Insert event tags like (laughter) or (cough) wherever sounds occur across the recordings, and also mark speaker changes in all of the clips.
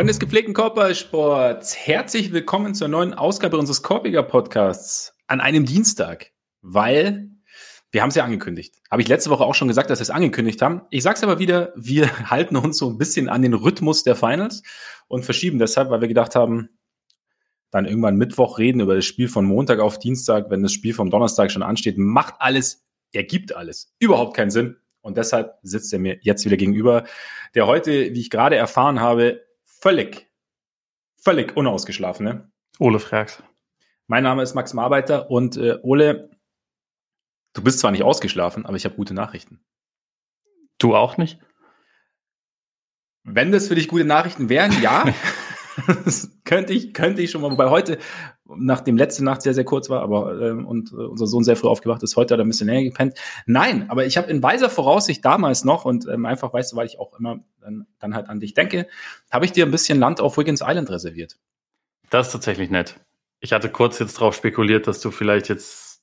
Speaker 1: Freunde des gepflegten Korbballsports, herzlich willkommen zur neuen Ausgabe unseres Korbiger Podcasts an einem Dienstag, weil wir haben es ja angekündigt. Habe ich letzte Woche auch schon gesagt, dass wir es angekündigt haben. Ich sage es aber wieder, wir (laughs) halten uns so ein bisschen an den Rhythmus der Finals und verschieben deshalb, weil wir gedacht haben, dann irgendwann Mittwoch reden über das Spiel von Montag auf Dienstag, wenn das Spiel vom Donnerstag schon ansteht, macht alles, ergibt alles. Überhaupt keinen Sinn. Und deshalb sitzt er mir jetzt wieder gegenüber, der heute, wie ich gerade erfahren habe, völlig, völlig unausgeschlafen. Ne?
Speaker 2: Ole Frags.
Speaker 1: Mein Name ist Max Marbeiter und äh, Ole, du bist zwar nicht ausgeschlafen, aber ich habe gute Nachrichten.
Speaker 2: Du auch nicht?
Speaker 1: Wenn das für dich gute Nachrichten wären, ja. (laughs) könnte ich, könnte ich schon mal, wobei heute, nachdem letzte Nacht sehr, sehr kurz war, aber ähm, und äh, unser Sohn sehr früh aufgewacht ist, heute hat er ein bisschen länger gepennt. Nein, aber ich habe in weiser Voraussicht damals noch und ähm, einfach, weißt du, weil ich auch immer dann, dann halt an dich denke, habe ich dir ein bisschen Land auf Wiggins Island reserviert.
Speaker 2: Das ist tatsächlich nett. Ich hatte kurz jetzt darauf spekuliert, dass du vielleicht jetzt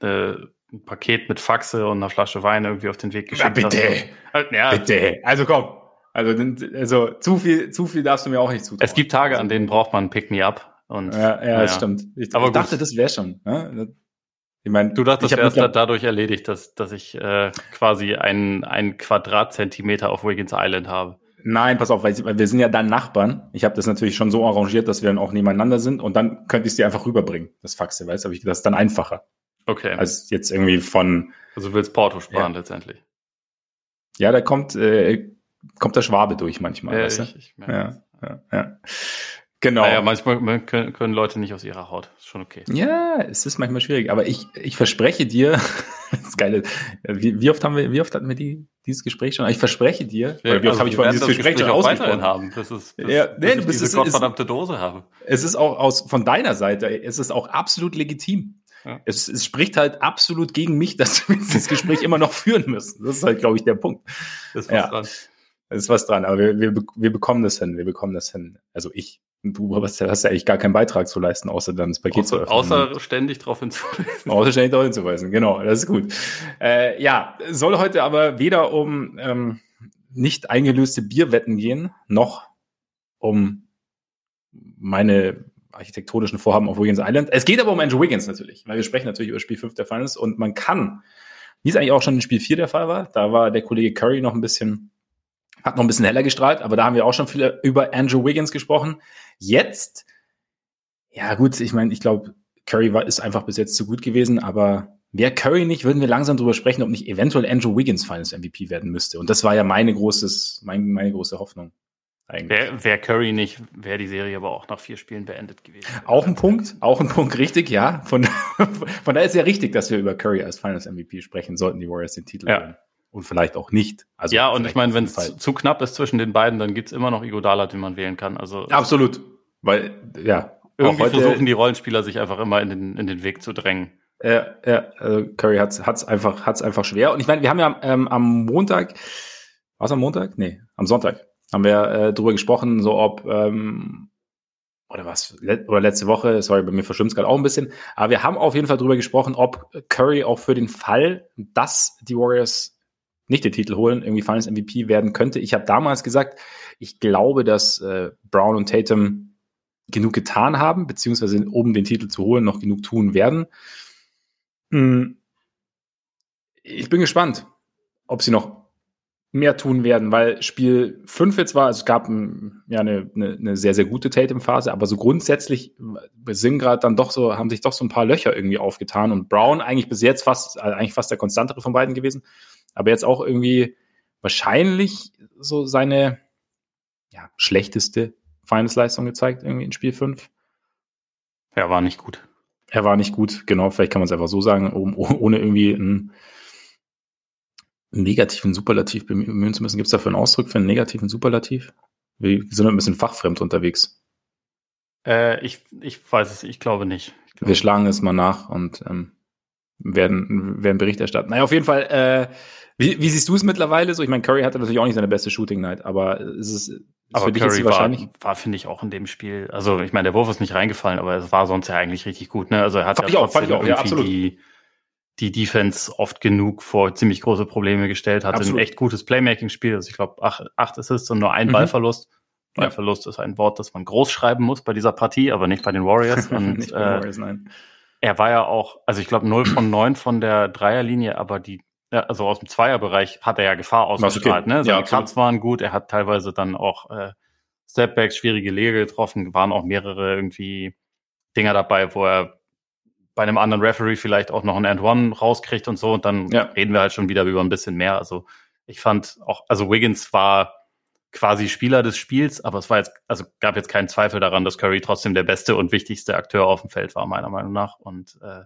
Speaker 2: äh, ein Paket mit Faxe und einer Flasche Wein irgendwie auf den Weg geschickt
Speaker 1: ja, bitte.
Speaker 2: hast.
Speaker 1: Ja, bitte. Also komm. Also, also zu viel, zu viel darfst du mir auch nicht zutrauen.
Speaker 2: Es gibt Tage, an denen braucht man Pick Me Up. Und,
Speaker 1: ja, ja, das stimmt. Ich,
Speaker 2: Aber
Speaker 1: ich dachte, das wäre schon. Ne?
Speaker 2: Ich mein, du dachtest, das wäre dadurch erledigt, dass, dass ich äh, quasi einen, einen Quadratzentimeter auf Wiggins Island habe.
Speaker 1: Nein, pass auf, weil, weil wir sind ja dann Nachbarn. Ich habe das natürlich schon so arrangiert, dass wir dann auch nebeneinander sind und dann könnte ich es dir einfach rüberbringen, das Faxe, weißt du? Das ist dann einfacher.
Speaker 2: Okay.
Speaker 1: Als jetzt irgendwie von.
Speaker 2: Also du willst Porto sparen ja. letztendlich.
Speaker 1: Ja, da kommt, äh, kommt der Schwabe durch manchmal.
Speaker 2: Ja,
Speaker 1: weißt du?
Speaker 2: ich, ich
Speaker 1: ja, ja, ja. Genau.
Speaker 2: Naja, manchmal können, können Leute nicht aus ihrer Haut. Ist schon okay.
Speaker 1: Ja, es ist manchmal schwierig. Aber ich, ich verspreche dir, (laughs) das ist geil. Wie, wie oft haben wir, wie oft hatten wir die, dieses Gespräch schon? Ich verspreche dir,
Speaker 2: ja,
Speaker 1: wie
Speaker 2: oft also
Speaker 1: habe ich von dieses Gespräch,
Speaker 2: Gespräch schon ausgesprochen haben, bis, es, bis,
Speaker 1: ja, nee,
Speaker 2: bis
Speaker 1: du
Speaker 2: ich
Speaker 1: bist,
Speaker 2: diese
Speaker 1: es,
Speaker 2: gottverdammte Dose habe.
Speaker 1: Es ist auch aus, von deiner Seite, es ist auch absolut legitim. Ja. Es, es spricht halt absolut gegen mich, (laughs) dass wir das Gespräch immer noch führen müssen. Das ist halt, glaube ich, der Punkt.
Speaker 2: Das was ja. dran.
Speaker 1: Ist was dran, aber wir, wir, wir bekommen das hin. Wir bekommen das hin. Also ich. Du hast, hast ja eigentlich gar keinen Beitrag zu leisten, außer dann das Paket
Speaker 2: außer,
Speaker 1: zu öffnen.
Speaker 2: Außer ständig darauf hinzuweisen.
Speaker 1: Außer ständig darauf hinzuweisen, genau, das ist gut. Äh, ja, soll heute aber weder um ähm, nicht eingelöste Bierwetten gehen, noch um meine architektonischen Vorhaben auf Wiggins Island. Es geht aber um Andrew Wiggins natürlich, weil wir sprechen natürlich über Spiel 5 der Finals und man kann, wie es eigentlich auch schon in Spiel 4 der Fall war, da war der Kollege Curry noch ein bisschen hat noch ein bisschen heller gestrahlt, aber da haben wir auch schon viel über Andrew Wiggins gesprochen. Jetzt, ja gut, ich meine, ich glaube, Curry war, ist einfach bis jetzt zu gut gewesen, aber wäre Curry nicht, würden wir langsam drüber sprechen, ob nicht eventuell Andrew Wiggins Finals MVP werden müsste. Und das war ja meine großes, meine, meine große Hoffnung.
Speaker 2: Wäre wär Curry nicht, wäre die Serie aber auch nach vier Spielen beendet gewesen.
Speaker 1: Auch ein Punkt, auch ein Punkt, richtig, ja. Von, (laughs) von daher ist ja richtig, dass wir über Curry als Finals MVP sprechen, sollten die Warriors den Titel
Speaker 2: ja.
Speaker 1: Und vielleicht auch nicht.
Speaker 2: Also ja, und ich meine, wenn es zu, zu, knapp ist zwischen den beiden, dann gibt es immer noch Igodala, den man wählen kann. Also
Speaker 1: absolut, weil ja
Speaker 2: irgendwie heute, versuchen die Rollenspieler sich einfach immer in den, in den Weg zu drängen.
Speaker 1: Ja, ja also Curry hat es einfach hat's einfach schwer. Und ich meine, wir haben ja ähm, am Montag, was am Montag? Nee, am Sonntag haben wir äh, drüber gesprochen, so ob ähm, oder was, oder letzte Woche, sorry, bei mir verschwimmt es gerade auch ein bisschen, aber wir haben auf jeden Fall drüber gesprochen, ob Curry auch für den Fall, dass die Warriors nicht den Titel holen, irgendwie Finals MVP werden könnte. Ich habe damals gesagt, ich glaube, dass äh, Brown und Tatum genug getan haben, beziehungsweise um den Titel zu holen, noch genug tun werden. Hm. Ich bin gespannt, ob sie noch mehr tun werden, weil Spiel 5 jetzt war, also es gab ein, ja eine, eine, eine sehr, sehr gute Tatum-Phase, aber so grundsätzlich sind gerade dann doch so, haben sich doch so ein paar Löcher irgendwie aufgetan und Brown eigentlich bis jetzt fast, also eigentlich fast der konstantere von beiden gewesen aber jetzt auch irgendwie wahrscheinlich so seine ja, schlechteste Finals-Leistung gezeigt, irgendwie in Spiel 5.
Speaker 2: Er war nicht gut.
Speaker 1: Er war nicht gut, genau, vielleicht kann man es einfach so sagen, ohne irgendwie einen negativen Superlativ bemühen zu müssen. Gibt es dafür einen Ausdruck für einen negativen Superlativ? Wir sind ein bisschen fachfremd unterwegs.
Speaker 2: Äh, ich, ich weiß es, ich glaube nicht. Ich glaube.
Speaker 1: Wir schlagen es mal nach und ähm, werden, werden Bericht erstatten. Naja, auf jeden Fall, äh, wie, wie siehst du es mittlerweile so? Ich meine, Curry hatte natürlich auch nicht seine beste Shooting Night, aber es ist, ist
Speaker 2: aber für dich Curry wahrscheinlich war, war finde ich auch in dem Spiel. Also ich meine, der Wurf ist nicht reingefallen, aber es war sonst ja eigentlich richtig gut. Ne? Also er hat fand ja trotzdem auch, irgendwie ja, die, die Defense oft genug vor ziemlich große Probleme gestellt, hatte absolut. ein echt gutes Playmaking-Spiel. Also ich glaube acht, acht Assists und nur ein mhm. Ballverlust. weil ja. Ist ein Wort, das man groß schreiben muss bei dieser Partie, aber nicht bei den Warriors. (laughs) Und, nicht bei den äh, Warriors, nein. Er war ja auch, also ich glaube 0 von (clears throat) 9 von der Dreierlinie, aber die, also aus dem Zweierbereich hat er ja Gefahr ausgestrahlt. Okay. Ne? Seine ja, Cuts waren gut, er hat teilweise dann auch äh, Stepbacks, schwierige Lege getroffen, waren auch mehrere irgendwie Dinger dabei, wo er bei einem anderen Referee vielleicht auch noch ein And-One rauskriegt und so und dann ja. reden wir halt schon wieder über ein bisschen mehr. Also ich fand auch, also Wiggins war quasi Spieler des Spiels, aber es war jetzt, also gab jetzt keinen Zweifel daran, dass Curry trotzdem der beste und wichtigste Akteur auf dem Feld war, meiner Meinung nach. Und äh,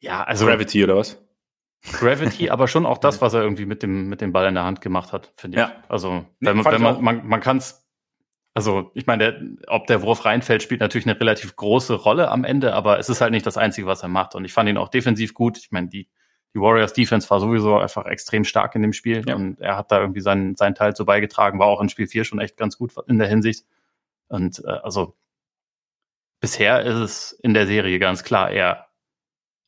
Speaker 2: ja, also.
Speaker 1: Gravity oder was?
Speaker 2: Gravity, aber schon auch das, (laughs) was er irgendwie mit dem, mit dem Ball in der Hand gemacht hat, finde ich. Ja. Also, wenn, nee, wenn man, man, man kann es, also ich meine, der, ob der Wurf reinfällt, spielt natürlich eine relativ große Rolle am Ende, aber es ist halt nicht das Einzige, was er macht. Und ich fand ihn auch defensiv gut. Ich meine, die, die Warriors Defense war sowieso einfach extrem stark in dem Spiel ja. und er hat da irgendwie seinen, seinen Teil zu beigetragen, war auch in Spiel 4 schon echt ganz gut in der Hinsicht. Und äh, also bisher ist es in der Serie ganz klar er.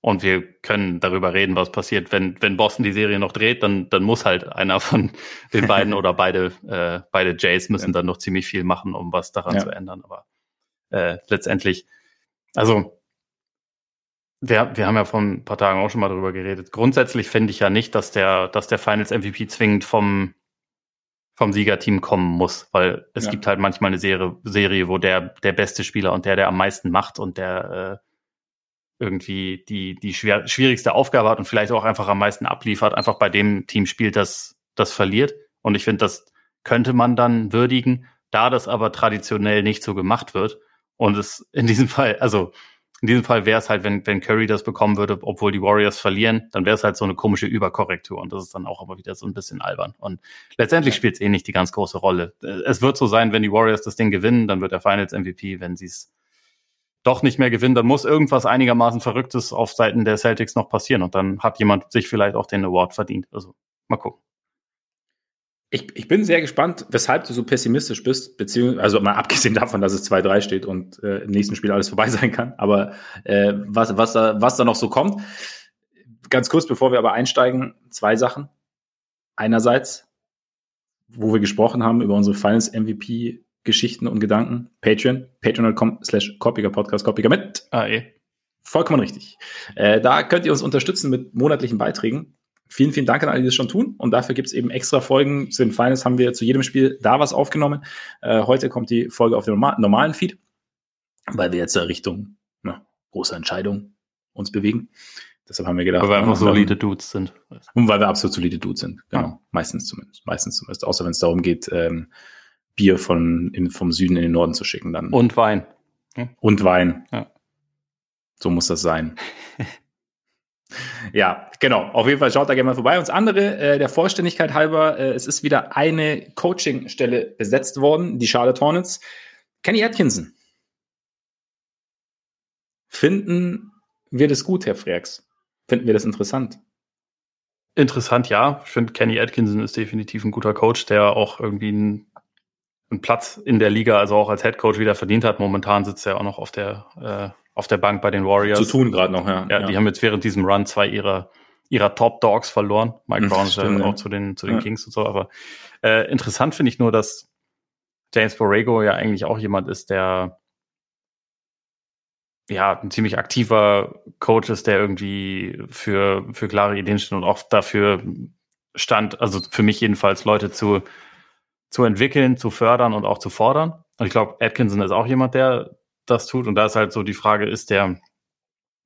Speaker 2: Und wir können darüber reden, was passiert. Wenn, wenn Boston die Serie noch dreht, dann, dann muss halt einer von (laughs) den beiden oder beide, äh, beide Jays müssen ja. dann noch ziemlich viel machen, um was daran ja. zu ändern. Aber äh, letztendlich, also wir, wir haben ja vor ein paar Tagen auch schon mal darüber geredet. Grundsätzlich finde ich ja nicht, dass der, dass der Finals MVP zwingend vom, vom Siegerteam kommen muss, weil es ja. gibt halt manchmal eine Serie, Serie, wo der, der beste Spieler und der, der am meisten macht und der äh, irgendwie die, die schwer, schwierigste Aufgabe hat und vielleicht auch einfach am meisten abliefert, einfach bei dem Team spielt, das, das verliert. Und ich finde, das könnte man dann würdigen, da das aber traditionell nicht so gemacht wird. Und es in diesem Fall, also in diesem Fall wäre es halt, wenn, wenn Curry das bekommen würde, obwohl die Warriors verlieren, dann wäre es halt so eine komische Überkorrektur und das ist dann auch aber wieder so ein bisschen albern. Und letztendlich spielt es eh nicht die ganz große Rolle. Es wird so sein, wenn die Warriors das Ding gewinnen, dann wird der Finals MVP, wenn sie es doch nicht mehr gewinnen, dann muss irgendwas einigermaßen Verrücktes auf Seiten der Celtics noch passieren und dann hat jemand sich vielleicht auch den Award verdient. Also mal gucken.
Speaker 1: Ich, ich bin sehr gespannt, weshalb du so pessimistisch bist, beziehungsweise, also mal abgesehen (laughs) davon, dass es 2-3 steht und äh, im nächsten Spiel alles vorbei (laughs) sein kann, aber äh, was, was, da, was da noch so kommt. Ganz kurz, bevor wir aber einsteigen, zwei Sachen. Einerseits, wo wir gesprochen haben über unsere Finals MVP Geschichten und Gedanken, Patreon, patreon.com slash Podcast, Koppiger mit. Ah, eh. Vollkommen richtig. Äh, da könnt ihr uns unterstützen mit monatlichen Beiträgen. Vielen, vielen Dank an alle, die das schon tun. Und dafür gibt es eben extra Folgen. Zu den Finals haben wir zu jedem Spiel da was aufgenommen. Äh, heute kommt die Folge auf dem normalen Feed, weil wir jetzt Richtung na, große Entscheidung uns bewegen. Deshalb haben wir gedacht,
Speaker 2: weil wir einfach solide Dudes sind.
Speaker 1: Und weil wir absolut solide Dudes sind, genau. Ja. Meistens zumindest. Meistens zumindest. Außer wenn es darum geht, ähm, Bier von, in, vom Süden in den Norden zu schicken. Dann.
Speaker 2: Und Wein.
Speaker 1: Hm? Und Wein. Ja. So muss das sein. (laughs) Ja, genau. Auf jeden Fall schaut da gerne mal vorbei. Und das andere, äh, der Vollständigkeit halber, äh, es ist wieder eine Coaching-Stelle besetzt worden, die Charlotte Hornets. Kenny Atkinson. Finden wir das gut, Herr Freaks? Finden wir das interessant?
Speaker 2: Interessant, ja. Ich finde, Kenny Atkinson ist definitiv ein guter Coach, der auch irgendwie einen, einen Platz in der Liga, also auch als Head Coach wieder verdient hat. Momentan sitzt er auch noch auf der äh, auf der Bank bei den Warriors.
Speaker 1: Zu tun gerade noch,
Speaker 2: ja. ja. Die haben jetzt während diesem Run zwei ihrer, ihrer Top Dogs verloren. Mike Brown ist ja auch zu den, zu den ja. Kings und so. Aber äh, interessant finde ich nur, dass James Borrego ja eigentlich auch jemand ist, der ja, ein ziemlich aktiver Coach ist, der irgendwie für, für klare Ideen steht und auch dafür stand, also für mich jedenfalls Leute zu, zu entwickeln, zu fördern und auch zu fordern. Und ich glaube, Atkinson ist auch jemand, der das tut. Und da ist halt so die Frage, ist der,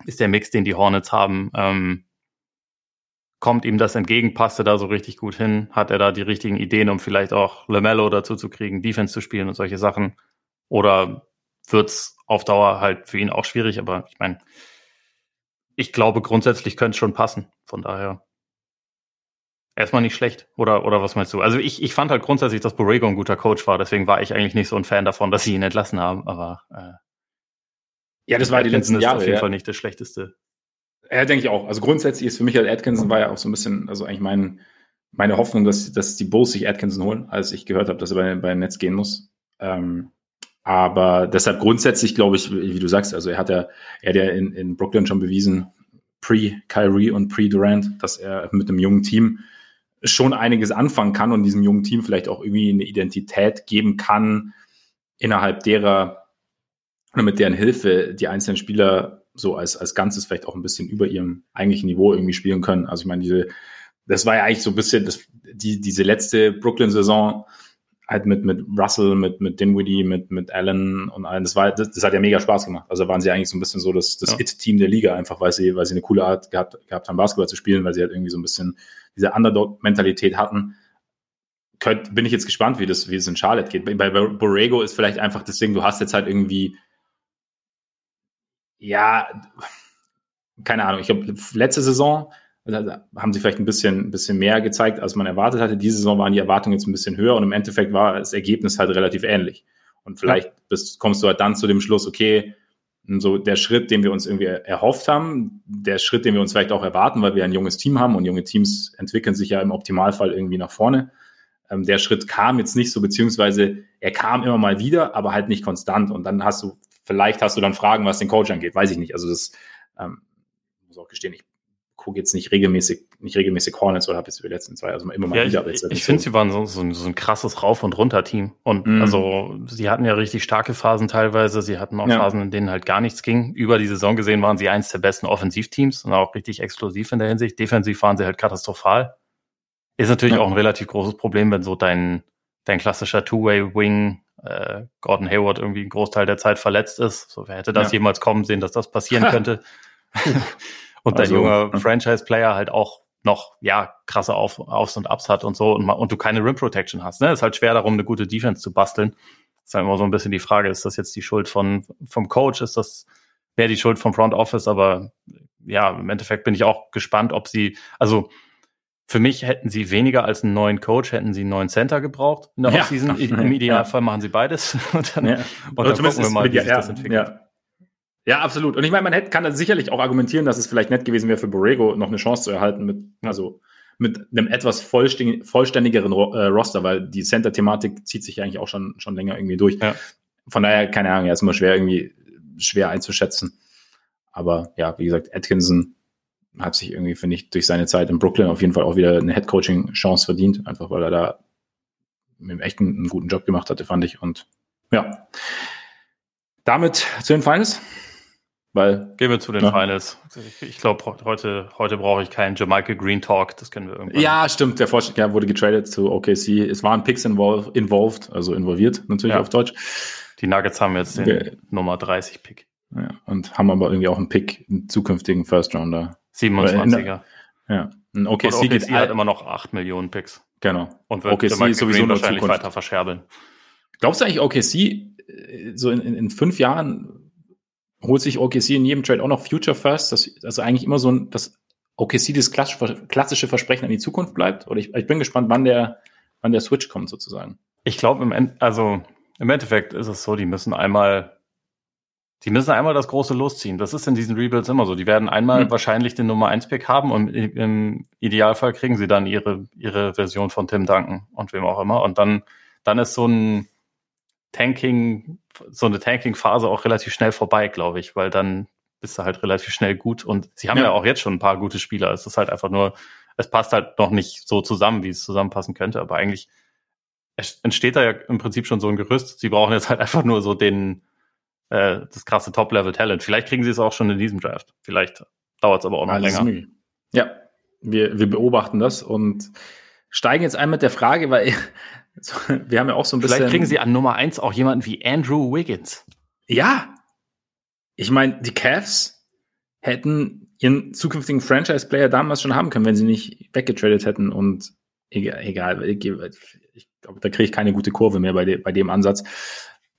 Speaker 2: ist der Mix, den die Hornets haben, ähm, kommt ihm das entgegen? Passt er da so richtig gut hin? Hat er da die richtigen Ideen, um vielleicht auch LaMelo dazu zu kriegen, Defense zu spielen und solche Sachen? Oder wird's auf Dauer halt für ihn auch schwierig? Aber ich meine, ich glaube, grundsätzlich könnte es schon passen. Von daher erstmal nicht schlecht. Oder, oder was meinst du? Also ich, ich fand halt grundsätzlich, dass Borrego ein guter Coach war. Deswegen war ich eigentlich nicht so ein Fan davon, dass sie ihn entlassen haben. Aber äh,
Speaker 1: ja, das war die letzten Jahre.
Speaker 2: auf jeden ja. Fall nicht das Schlechteste.
Speaker 1: Ja, denke ich auch. Also grundsätzlich ist für mich halt Atkinson war ja auch so ein bisschen, also eigentlich mein, meine Hoffnung, dass, dass die Bulls sich Atkinson holen, als ich gehört habe, dass er bei, bei Netz gehen muss. Ähm, aber deshalb grundsätzlich glaube ich, wie du sagst, also er hat ja, er hat ja in, in Brooklyn schon bewiesen, pre-Kyrie und pre-Durant, dass er mit einem jungen Team schon einiges anfangen kann und diesem jungen Team vielleicht auch irgendwie eine Identität geben kann, innerhalb derer oder mit deren Hilfe die einzelnen Spieler so als, als Ganzes vielleicht auch ein bisschen über ihrem eigentlichen Niveau irgendwie spielen können. Also ich meine, diese, das war ja eigentlich so ein bisschen das, die, diese letzte Brooklyn-Saison halt mit, mit Russell, mit, mit Dinwiddie, mit, mit Allen und allen. Das war, das, das hat ja mega Spaß gemacht. Also waren sie eigentlich so ein bisschen so das, das ja. It-Team der Liga, einfach weil sie, weil sie eine coole Art gehabt, gehabt haben, Basketball zu spielen, weil sie halt irgendwie so ein bisschen diese Underdog-Mentalität hatten. Könnt, bin ich jetzt gespannt, wie das, wie es in Charlotte geht. Bei, bei Borrego ist vielleicht einfach das Ding, du hast jetzt halt irgendwie ja, keine Ahnung, ich glaube, letzte Saison haben sie vielleicht ein bisschen, ein bisschen mehr gezeigt, als man erwartet hatte. Diese Saison waren die Erwartungen jetzt ein bisschen höher und im Endeffekt war das Ergebnis halt relativ ähnlich. Und vielleicht bist, kommst du halt dann zu dem Schluss, okay, so der Schritt, den wir uns irgendwie erhofft haben, der Schritt, den wir uns vielleicht auch erwarten, weil wir ein junges Team haben und junge Teams entwickeln sich ja im Optimalfall irgendwie nach vorne. Ähm, der Schritt kam jetzt nicht so, beziehungsweise er kam immer mal wieder, aber halt nicht konstant. Und dann hast du Vielleicht hast du dann Fragen, was den Coach angeht, weiß ich nicht. Also das ähm, muss auch gestehen, ich gucke jetzt nicht regelmäßig, nicht regelmäßig Hornets oder habe jetzt die letzten zwei, also immer mal
Speaker 2: ja, wieder. Ich, ich finde, so. sie waren so, so, so, ein krasses Rauf- und Runter-Team. Und mm. also sie hatten ja richtig starke Phasen teilweise. Sie hatten auch ja. Phasen, in denen halt gar nichts ging. Über die Saison gesehen waren sie eins der besten Offensivteams und auch richtig explosiv in der Hinsicht. Defensiv waren sie halt katastrophal. Ist natürlich ja. auch ein relativ großes Problem, wenn so dein, dein klassischer Two-Way-Wing äh, Gordon Hayward irgendwie einen Großteil der Zeit verletzt ist. So, wer hätte das ja. jemals kommen sehen, dass das passieren (laughs) könnte? (laughs) und also, dein junger ja. Franchise-Player halt auch noch, ja, krasse Auf, Aufs und Ups hat und so und, und du keine Rim Protection hast. Ne? Ist halt schwer darum, eine gute Defense zu basteln. ist halt immer so ein bisschen die Frage, ist das jetzt die Schuld von, vom Coach? Ist das, wäre die Schuld vom Front Office? Aber ja, im Endeffekt bin ich auch gespannt, ob sie, also für mich hätten sie weniger als einen neuen Coach, hätten sie einen neuen Center gebraucht in der ja. Offseason. (laughs) Im Idealfall ja. machen sie beides. (laughs) Und dann,
Speaker 1: ja. und dann gucken wir mal, wie sich das entwickelt. Ja. Ja, absolut. Und ich meine, man hätte, kann dann sicherlich auch argumentieren, dass es vielleicht nett gewesen wäre für Borrego noch eine Chance zu erhalten mit, also mit einem etwas vollständigeren äh, Roster, weil die Center-Thematik zieht sich eigentlich auch schon, schon länger irgendwie durch. Ja. Von daher, keine Ahnung, ja, ist immer schwer irgendwie schwer einzuschätzen. Aber ja, wie gesagt, Atkinson hat sich irgendwie, finde ich, durch seine Zeit in Brooklyn auf jeden Fall auch wieder eine Head-Coaching-Chance verdient, einfach weil er da mit echt einen, einen guten Job gemacht hatte, fand ich. Und ja, damit zu den Finals. Weil,
Speaker 2: Gehen wir zu den ja. Finals. Ich, ich glaube, heute, heute brauche ich keinen Jamichael Green Talk. Das können wir irgendwann.
Speaker 1: Ja, stimmt. Der Vorschlag ja, wurde getradet zu OKC. Es waren Picks involved, involved also involviert, natürlich ja. auf Deutsch.
Speaker 2: Die Nuggets haben jetzt den okay. Nummer 30 Pick.
Speaker 1: Ja, und haben aber irgendwie auch einen Pick, einen zukünftigen First Rounder
Speaker 2: 27er.
Speaker 1: Ja.
Speaker 2: Ein OKC, OKC geht hat immer noch 8 Millionen Picks.
Speaker 1: Genau.
Speaker 2: Und wird OKC sowieso Green wahrscheinlich Zukunft. weiter verscherbeln.
Speaker 1: Glaubst du eigentlich, OKC äh, so in, in, in, fünf Jahren holt sich OKC in jedem Trade auch noch Future First? Das, also eigentlich immer so ein, dass OKC das klassische Versprechen an die Zukunft bleibt? Oder ich, ich bin gespannt, wann der, wann der Switch kommt sozusagen.
Speaker 2: Ich glaube, im, End, also im Endeffekt ist es so, die müssen einmal die müssen einmal das große losziehen. Das ist in diesen Rebuilds immer so. Die werden einmal mhm. wahrscheinlich den Nummer 1 Pick haben und im Idealfall kriegen sie dann ihre, ihre Version von Tim Duncan und wem auch immer. Und dann, dann ist so ein Tanking, so eine Tanking-Phase auch relativ schnell vorbei, glaube ich, weil dann bist du halt relativ schnell gut. Und sie haben ja. ja auch jetzt schon ein paar gute Spieler. Es ist halt einfach nur, es passt halt noch nicht so zusammen, wie es zusammenpassen könnte. Aber eigentlich entsteht da ja im Prinzip schon so ein Gerüst. Sie brauchen jetzt halt einfach nur so den, äh, das krasse Top-Level-Talent. Vielleicht kriegen sie es auch schon in diesem Draft. Vielleicht dauert es aber auch noch Alles länger.
Speaker 1: Ja, wir, wir beobachten das und steigen jetzt ein mit der Frage, weil (laughs) wir haben ja auch so ein bisschen.
Speaker 2: Vielleicht kriegen sie an Nummer eins auch jemanden wie Andrew Wiggins.
Speaker 1: Ja. Ich meine, die Cavs hätten ihren zukünftigen Franchise-Player damals schon haben können, wenn sie nicht weggetradet hätten und egal, egal ich glaube, da kriege ich keine gute Kurve mehr bei, de, bei dem Ansatz.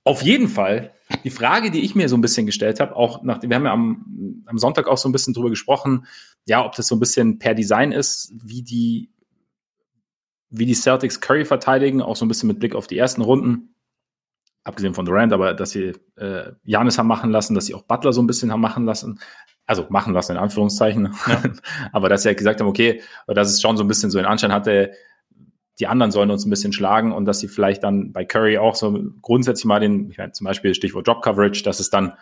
Speaker 1: Auf jeden Fall, die Frage, die ich mir so ein bisschen gestellt habe, auch nach, wir haben ja am, am Sonntag auch so ein bisschen drüber gesprochen, ja, ob das so ein bisschen per Design ist, wie die, wie die Celtics Curry verteidigen, auch so ein bisschen mit Blick auf die ersten Runden. Abgesehen von Durant, aber dass sie äh, Janis haben machen lassen, dass sie auch Butler so ein bisschen haben machen lassen. Also machen lassen in Anführungszeichen. Ja. (laughs) aber dass sie halt gesagt haben, okay, dass es schon so ein bisschen so den Anschein hatte, die anderen sollen uns ein bisschen schlagen und dass sie vielleicht dann bei Curry auch so grundsätzlich mal den, ich meine, zum Beispiel Stichwort Job Coverage, dass es dann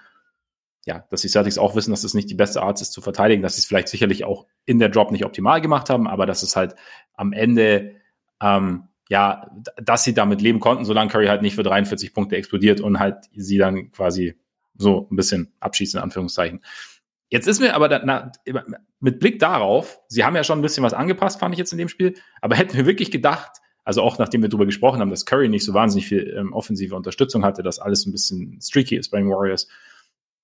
Speaker 1: ja, dass die Celtics auch wissen, dass es nicht die beste Art ist zu verteidigen, dass sie es vielleicht sicherlich auch in der Drop nicht optimal gemacht haben, aber dass es halt am Ende ähm, ja, dass sie damit leben konnten, solange Curry halt nicht für 43 Punkte explodiert und halt sie dann quasi so ein bisschen abschießen, in Anführungszeichen. Jetzt ist mir aber da, na, mit Blick darauf, sie haben ja schon ein bisschen was angepasst, fand ich jetzt in dem Spiel, aber hätten wir wirklich gedacht, also auch nachdem wir darüber gesprochen haben, dass Curry nicht so wahnsinnig viel ähm, offensive Unterstützung hatte, dass alles ein bisschen streaky ist bei den Warriors,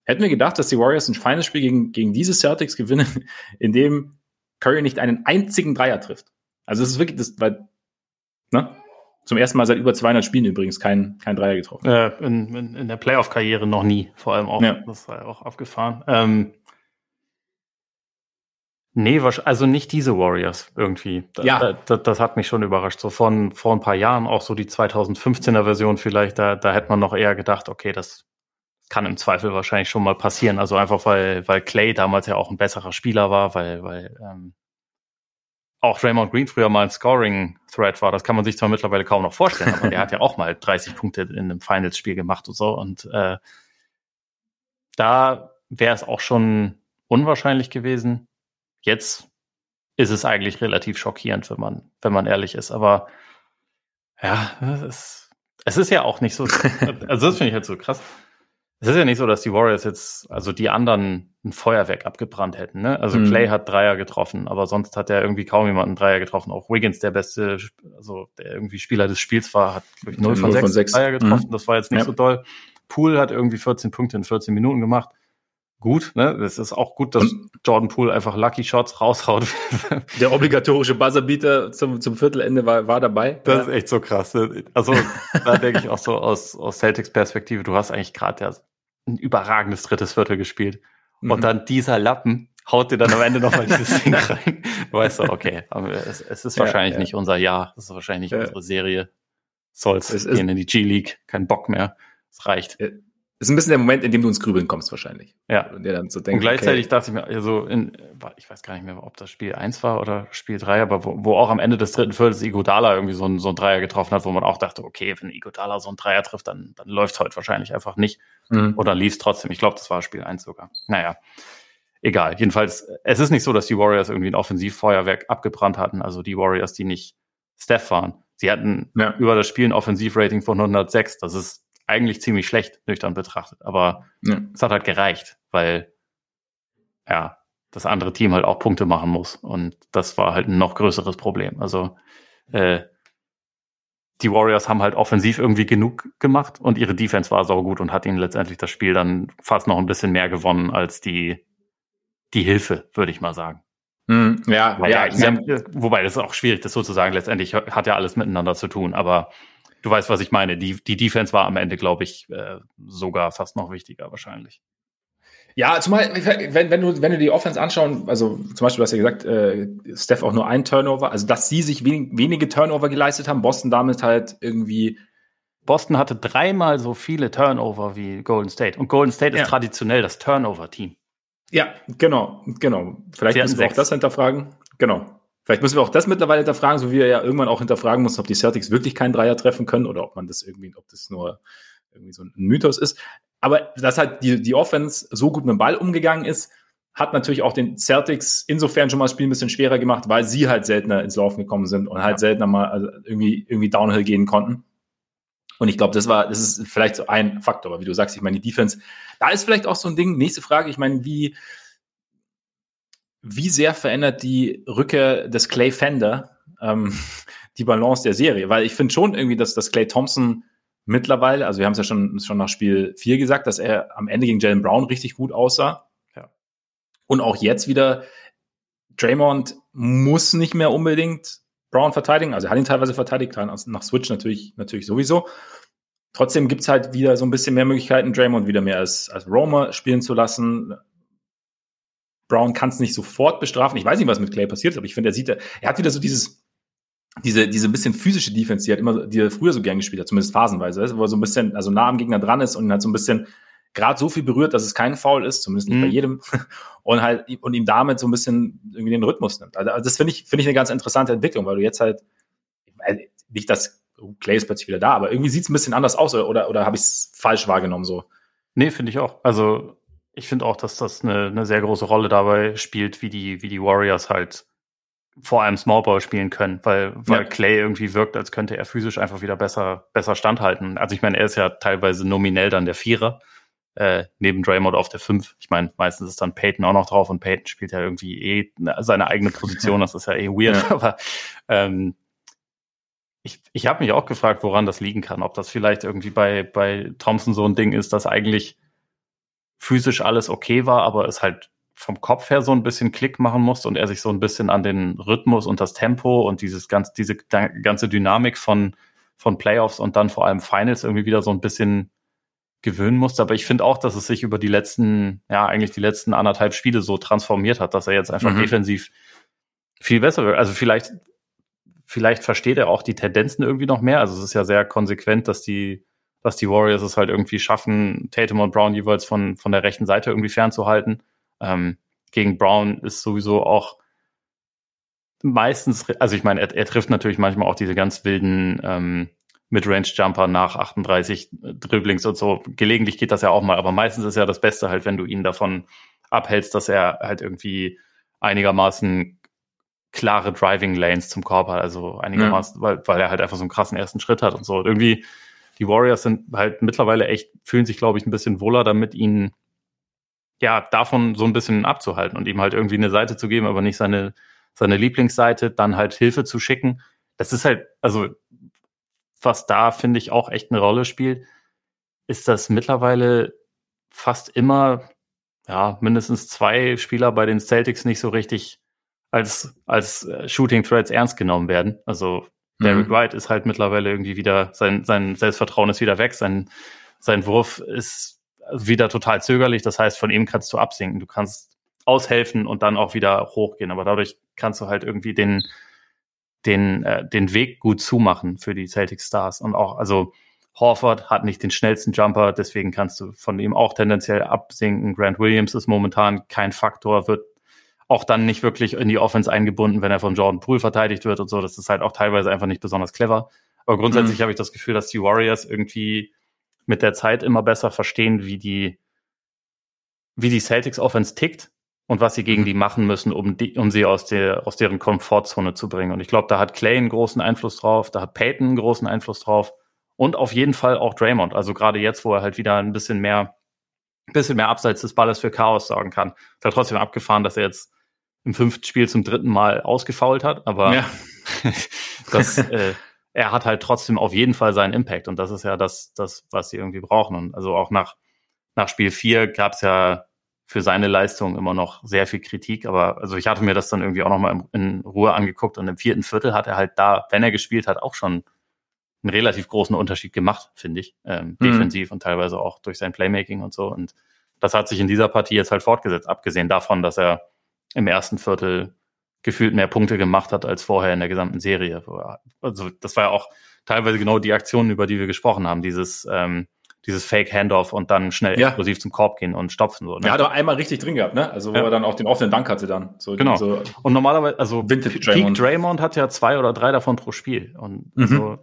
Speaker 1: hätten wir gedacht, dass die Warriors ein feines Spiel gegen, gegen diese Celtics gewinnen, (laughs) in dem Curry nicht einen einzigen Dreier trifft. Also es ist wirklich, das, weil Ne? Zum ersten Mal seit über 200 Spielen übrigens kein, kein Dreier getroffen.
Speaker 2: Äh, in, in, in, der Playoff-Karriere noch nie, vor allem auch. Ja. Das war ja auch abgefahren. Ähm, nee, also nicht diese Warriors irgendwie. Ja. Das, das, hat mich schon überrascht. So von vor ein paar Jahren, auch so die 2015er Version vielleicht, da, da hätte man noch eher gedacht, okay, das kann im Zweifel wahrscheinlich schon mal passieren. Also einfach, weil, weil Clay damals ja auch ein besserer Spieler war, weil, weil ähm, auch Raymond Green früher mal ein Scoring-Thread war. Das kann man sich zwar mittlerweile kaum noch vorstellen, aber der hat ja auch mal 30 Punkte in einem Finals-Spiel gemacht und so. Und äh, da wäre es auch schon unwahrscheinlich gewesen. Jetzt ist es eigentlich relativ schockierend, wenn man, wenn man ehrlich ist. Aber ja, es ist, es ist ja auch nicht so. (laughs) Also das finde ich halt so krass. Es ist ja nicht so, dass die Warriors jetzt, also die anderen ein Feuerwerk abgebrannt hätten. Ne? Also mhm. Clay hat Dreier getroffen, aber sonst hat er irgendwie kaum jemanden Dreier getroffen. Auch Wiggins, der beste, also der irgendwie Spieler des Spiels war, hat ich, 0 von 6, 6 Dreier getroffen. Mhm. Das war jetzt nicht ja. so doll. Poole hat irgendwie 14 Punkte in 14 Minuten gemacht. Gut, ne? Das ist auch gut, dass Jordan Poole einfach Lucky Shots raushaut. (laughs)
Speaker 1: Der obligatorische Buzzerbeater zum, zum Viertelende war, war dabei.
Speaker 2: Das ja. ist echt so krass. Ne? Also da denke ich auch so aus, aus Celtics Perspektive, du hast eigentlich gerade ja ein überragendes drittes Viertel gespielt. Mhm. Und dann dieser Lappen haut dir dann am Ende nochmal dieses (laughs) Ding rein. Du weißt so, okay, es, es ist wahrscheinlich ja, ja. nicht unser Jahr, es ist wahrscheinlich nicht unsere Serie. Soll's es gehen in die G-League, kein Bock mehr. Es reicht
Speaker 1: ist ein bisschen der Moment, in dem du ins Grübeln kommst, wahrscheinlich.
Speaker 2: Ja. Und, dann so denkt, und gleichzeitig okay. dachte ich mir, also in, ich weiß gar nicht mehr, ob das Spiel 1 war oder Spiel 3, aber wo, wo auch am Ende des dritten Viertels Igodala irgendwie so ein, so ein Dreier getroffen hat, wo man auch dachte, okay, wenn Igodala so ein Dreier trifft, dann, dann läuft es heute wahrscheinlich einfach nicht. Mhm. Oder lief es trotzdem. Ich glaube, das war Spiel 1 sogar. Naja. Egal. Jedenfalls, es ist nicht so, dass die Warriors irgendwie ein Offensivfeuerwerk abgebrannt hatten. Also die Warriors, die nicht Steph waren. Sie hatten ja. über das Spiel ein Offensivrating von 106. Das ist eigentlich ziemlich schlecht, nüchtern betrachtet. Aber ja. es hat halt gereicht, weil ja, das andere Team halt auch Punkte machen muss. Und das war halt ein noch größeres Problem. Also äh, die Warriors haben halt offensiv irgendwie genug gemacht und ihre Defense war saugut und hat ihnen letztendlich das Spiel dann fast noch ein bisschen mehr gewonnen als die, die Hilfe, würde ich mal sagen.
Speaker 1: Mm, ja,
Speaker 2: Weil, ja, ja haben, wobei das ist auch schwierig, das sozusagen letztendlich hat ja alles miteinander zu tun, aber du weißt, was ich meine. Die, die Defense war am Ende, glaube ich, äh, sogar fast noch wichtiger wahrscheinlich.
Speaker 1: Ja, zumal, wenn, wenn, du, wenn du die Offense anschauen, also zum Beispiel, du hast ja gesagt, äh, Steph auch nur ein Turnover, also dass sie sich wenig, wenige Turnover geleistet haben, Boston damit halt irgendwie.
Speaker 2: Boston hatte dreimal so viele Turnover wie Golden State. Und Golden State ja. ist traditionell das Turnover-Team.
Speaker 1: Ja, genau, genau. Vielleicht müssen wir auch das hinterfragen. Genau. Vielleicht müssen wir auch das mittlerweile hinterfragen, so wie wir ja irgendwann auch hinterfragen müssen, ob die Celtics wirklich keinen Dreier treffen können oder ob man das irgendwie, ob das nur irgendwie so ein Mythos ist. Aber dass halt die, die Offense so gut mit dem Ball umgegangen ist, hat natürlich auch den Celtics insofern schon mal das Spiel ein bisschen schwerer gemacht, weil sie halt seltener ins Laufen gekommen sind und halt seltener mal also irgendwie, irgendwie Downhill gehen konnten. Und ich glaube, das war, das ist vielleicht so ein Faktor. Aber wie du sagst, ich meine, die Defense, da ist vielleicht auch so ein Ding. Nächste Frage, ich meine, wie, wie sehr verändert die Rückkehr des Clay Fender ähm, (laughs) die Balance der Serie? Weil ich finde schon irgendwie, dass, dass Clay Thompson mittlerweile, also wir haben es ja schon, schon nach Spiel 4 gesagt, dass er am Ende gegen Jalen Brown richtig gut aussah. Ja. Und auch jetzt wieder, Draymond muss nicht mehr unbedingt Brown verteidigen, also er hat ihn teilweise verteidigt, nach Switch natürlich, natürlich sowieso. Trotzdem gibt's halt wieder so ein bisschen mehr Möglichkeiten, Draymond wieder mehr als, als Roamer spielen zu lassen. Brown kann es nicht sofort bestrafen. Ich weiß nicht, was mit Clay passiert ist, aber ich finde, er sieht, er hat wieder so dieses, diese, diese bisschen physische Defense, die hat immer, die er früher so gern gespielt hat, zumindest phasenweise, wo er so ein bisschen, also nah am Gegner dran ist und ihn halt so ein bisschen gerade so viel berührt, dass es kein Foul ist, zumindest nicht mhm. bei jedem, (laughs) und halt, und ihm damit so ein bisschen irgendwie den Rhythmus nimmt. Also, das finde ich, finde ich eine ganz interessante Entwicklung, weil du jetzt halt, nicht, dass Clay ist plötzlich wieder da, aber irgendwie sieht es ein bisschen anders aus, oder, oder, oder habe ich es falsch wahrgenommen so?
Speaker 2: Nee, finde ich auch. Also Ich finde auch, dass das eine, eine sehr große Rolle dabei spielt, wie die, wie die Warriors halt vor allem Smallball spielen können, weil, weil ja. Clay irgendwie wirkt, als könnte er physisch einfach wieder besser, besser standhalten. Also ich meine, er ist ja teilweise nominell dann der Vierer, äh, neben Draymond auf der Fünf. Ich meine, meistens ist dann Peyton auch noch drauf und Peyton spielt ja irgendwie eh seine eigene Position, das ist ja eh weird, (laughs) ja. aber ähm, ich, ich habe mich auch gefragt, woran das liegen kann. Ob das vielleicht irgendwie bei, bei Thompson so ein Ding ist, dass eigentlich physisch alles okay war, aber es halt vom Kopf her so ein bisschen Klick machen musste und er sich so ein bisschen an den Rhythmus und das Tempo und dieses ganz, diese ganze Dynamik von, von Playoffs und dann vor allem Finals irgendwie wieder so ein bisschen gewöhnen musste. Aber ich finde auch, dass es sich über die letzten, ja, eigentlich die letzten anderthalb Spiele so transformiert hat, dass er jetzt einfach mhm. defensiv viel besser wird. Also vielleicht vielleicht versteht er auch die Tendenzen irgendwie noch mehr. Also es ist ja sehr konsequent, dass die, dass die Warriors es halt irgendwie schaffen, Tatum und Brown jeweils von, von der rechten Seite irgendwie fernzuhalten. Ähm, gegen Brown ist sowieso auch meistens, also ich meine, er, er trifft natürlich manchmal auch diese ganz wilden ähm, Midrange-Jumper nach 38 Dribblings und so. Gelegentlich geht das ja auch mal, aber meistens ist ja das Beste halt, wenn du ihn davon abhältst, dass er halt irgendwie einigermaßen klare Driving Lanes zum Korb hat, also einigermaßen, ja. weil, weil er halt einfach so einen krassen ersten Schritt hat und so. Und irgendwie, die Warriors sind halt mittlerweile echt, fühlen sich, glaube ich, ein bisschen wohler damit, ihn ja davon so ein bisschen abzuhalten und ihm halt irgendwie eine Seite zu geben, aber nicht seine, seine Lieblingsseite, dann halt Hilfe zu schicken. Das ist halt, also was da, finde ich, auch echt eine Rolle spielt, ist, dass mittlerweile fast immer, ja, mindestens zwei Spieler bei den Celtics nicht so richtig als, als äh, Shooting Threads ernst genommen werden. Also Derek mhm. White ist halt mittlerweile irgendwie wieder, sein, sein Selbstvertrauen ist wieder weg, sein, sein Wurf ist wieder total zögerlich. Das heißt, von ihm kannst du absinken. Du kannst aushelfen und dann auch wieder hochgehen. Aber dadurch kannst du halt irgendwie den, den, äh, den Weg gut zumachen für die Celtic Stars. Und auch, also Horford hat nicht den schnellsten Jumper, deswegen kannst du von ihm auch tendenziell absinken. Grant Williams ist momentan kein Faktor, wird auch dann nicht wirklich in die Offense eingebunden, wenn er von Jordan Poole verteidigt wird und so. Das ist halt auch teilweise einfach nicht besonders clever. Aber grundsätzlich mhm. habe ich das Gefühl, dass die Warriors irgendwie mit der Zeit immer besser verstehen, wie die, wie die Celtics Offense tickt und was sie gegen mhm. die machen müssen, um, die, um sie aus, der, aus deren Komfortzone zu bringen. Und ich glaube, da hat Clay einen großen Einfluss drauf, da hat Peyton einen großen Einfluss drauf und auf jeden Fall auch Draymond. Also gerade jetzt, wo er halt wieder ein bisschen mehr, ein bisschen mehr abseits des Balles für Chaos sorgen kann. Ist halt trotzdem abgefahren, dass er jetzt im fünften Spiel zum dritten Mal ausgefault hat, aber ja. (laughs) das, (laughs) äh, er hat halt trotzdem auf jeden Fall seinen Impact und das ist ja das, das was sie irgendwie brauchen. Und also auch nach, nach Spiel vier gab es ja für seine Leistung immer noch sehr viel Kritik, aber also ich hatte mir das dann irgendwie auch nochmal in, in Ruhe angeguckt und im vierten Viertel hat er halt da, wenn er gespielt hat, auch schon einen relativ großen Unterschied gemacht, finde ich, ähm, mhm. defensiv und teilweise auch durch sein Playmaking und so. Und das hat sich in dieser Partie jetzt halt fortgesetzt, abgesehen davon, dass er im ersten Viertel gefühlt mehr Punkte gemacht hat als vorher in der gesamten Serie. Also das war ja auch teilweise genau die Aktionen, über die wir gesprochen haben, dieses ähm, dieses Fake Handoff und dann schnell ja. explosiv zum Korb gehen und stopfen so.
Speaker 1: Ne? Ja, hat er einmal richtig drin gehabt, ne? Also wo ja. er dann auch den offenen Dank hatte dann.
Speaker 2: So genau. So und normalerweise, also Vintage Draymond. Peak Draymond hat ja zwei oder drei davon pro Spiel und mhm. so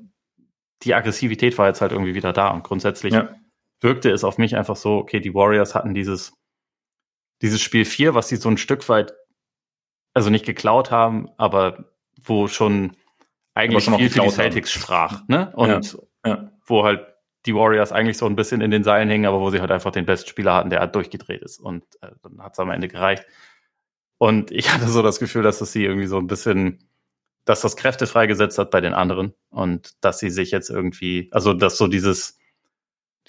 Speaker 2: die Aggressivität war jetzt halt irgendwie wieder da und grundsätzlich ja. wirkte es auf mich einfach so, okay, die Warriors hatten dieses dieses Spiel 4, was sie so ein Stück weit, also nicht geklaut haben, aber wo schon eigentlich schon viel für die Celtics haben. sprach, ne? Und ja, ja. wo halt die Warriors eigentlich so ein bisschen in den Seilen hängen, aber wo sie halt einfach den besten Spieler hatten, der halt durchgedreht ist. Und äh, dann hat es am Ende gereicht. Und ich (laughs) hatte so das Gefühl, dass es sie irgendwie so ein bisschen, dass das Kräfte freigesetzt hat bei den anderen und dass sie sich jetzt irgendwie, also dass so dieses,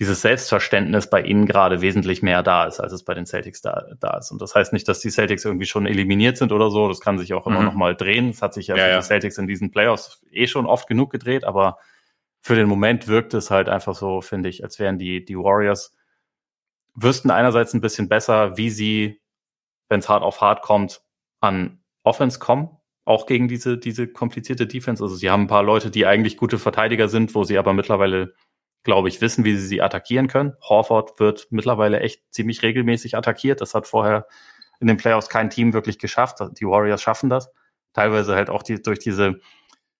Speaker 2: dieses Selbstverständnis bei ihnen gerade wesentlich mehr da ist, als es bei den Celtics da, da ist. Und das heißt nicht, dass die Celtics irgendwie schon eliminiert sind oder so. Das kann sich auch immer mhm. noch mal drehen. Es hat sich ja, ja, ja. die Celtics in diesen Playoffs eh schon oft genug gedreht, aber für den Moment wirkt es halt einfach so, finde ich, als wären die, die Warriors wüssten einerseits ein bisschen besser, wie sie, wenn es hart auf hart kommt, an Offense kommen, auch gegen diese, diese komplizierte Defense. Also sie haben ein paar Leute, die eigentlich gute Verteidiger sind, wo sie aber mittlerweile glaube ich, wissen, wie sie sie attackieren können. Horford wird mittlerweile echt ziemlich regelmäßig attackiert. Das hat vorher in den Playoffs kein Team wirklich geschafft. Die Warriors schaffen das. Teilweise halt auch die, durch diese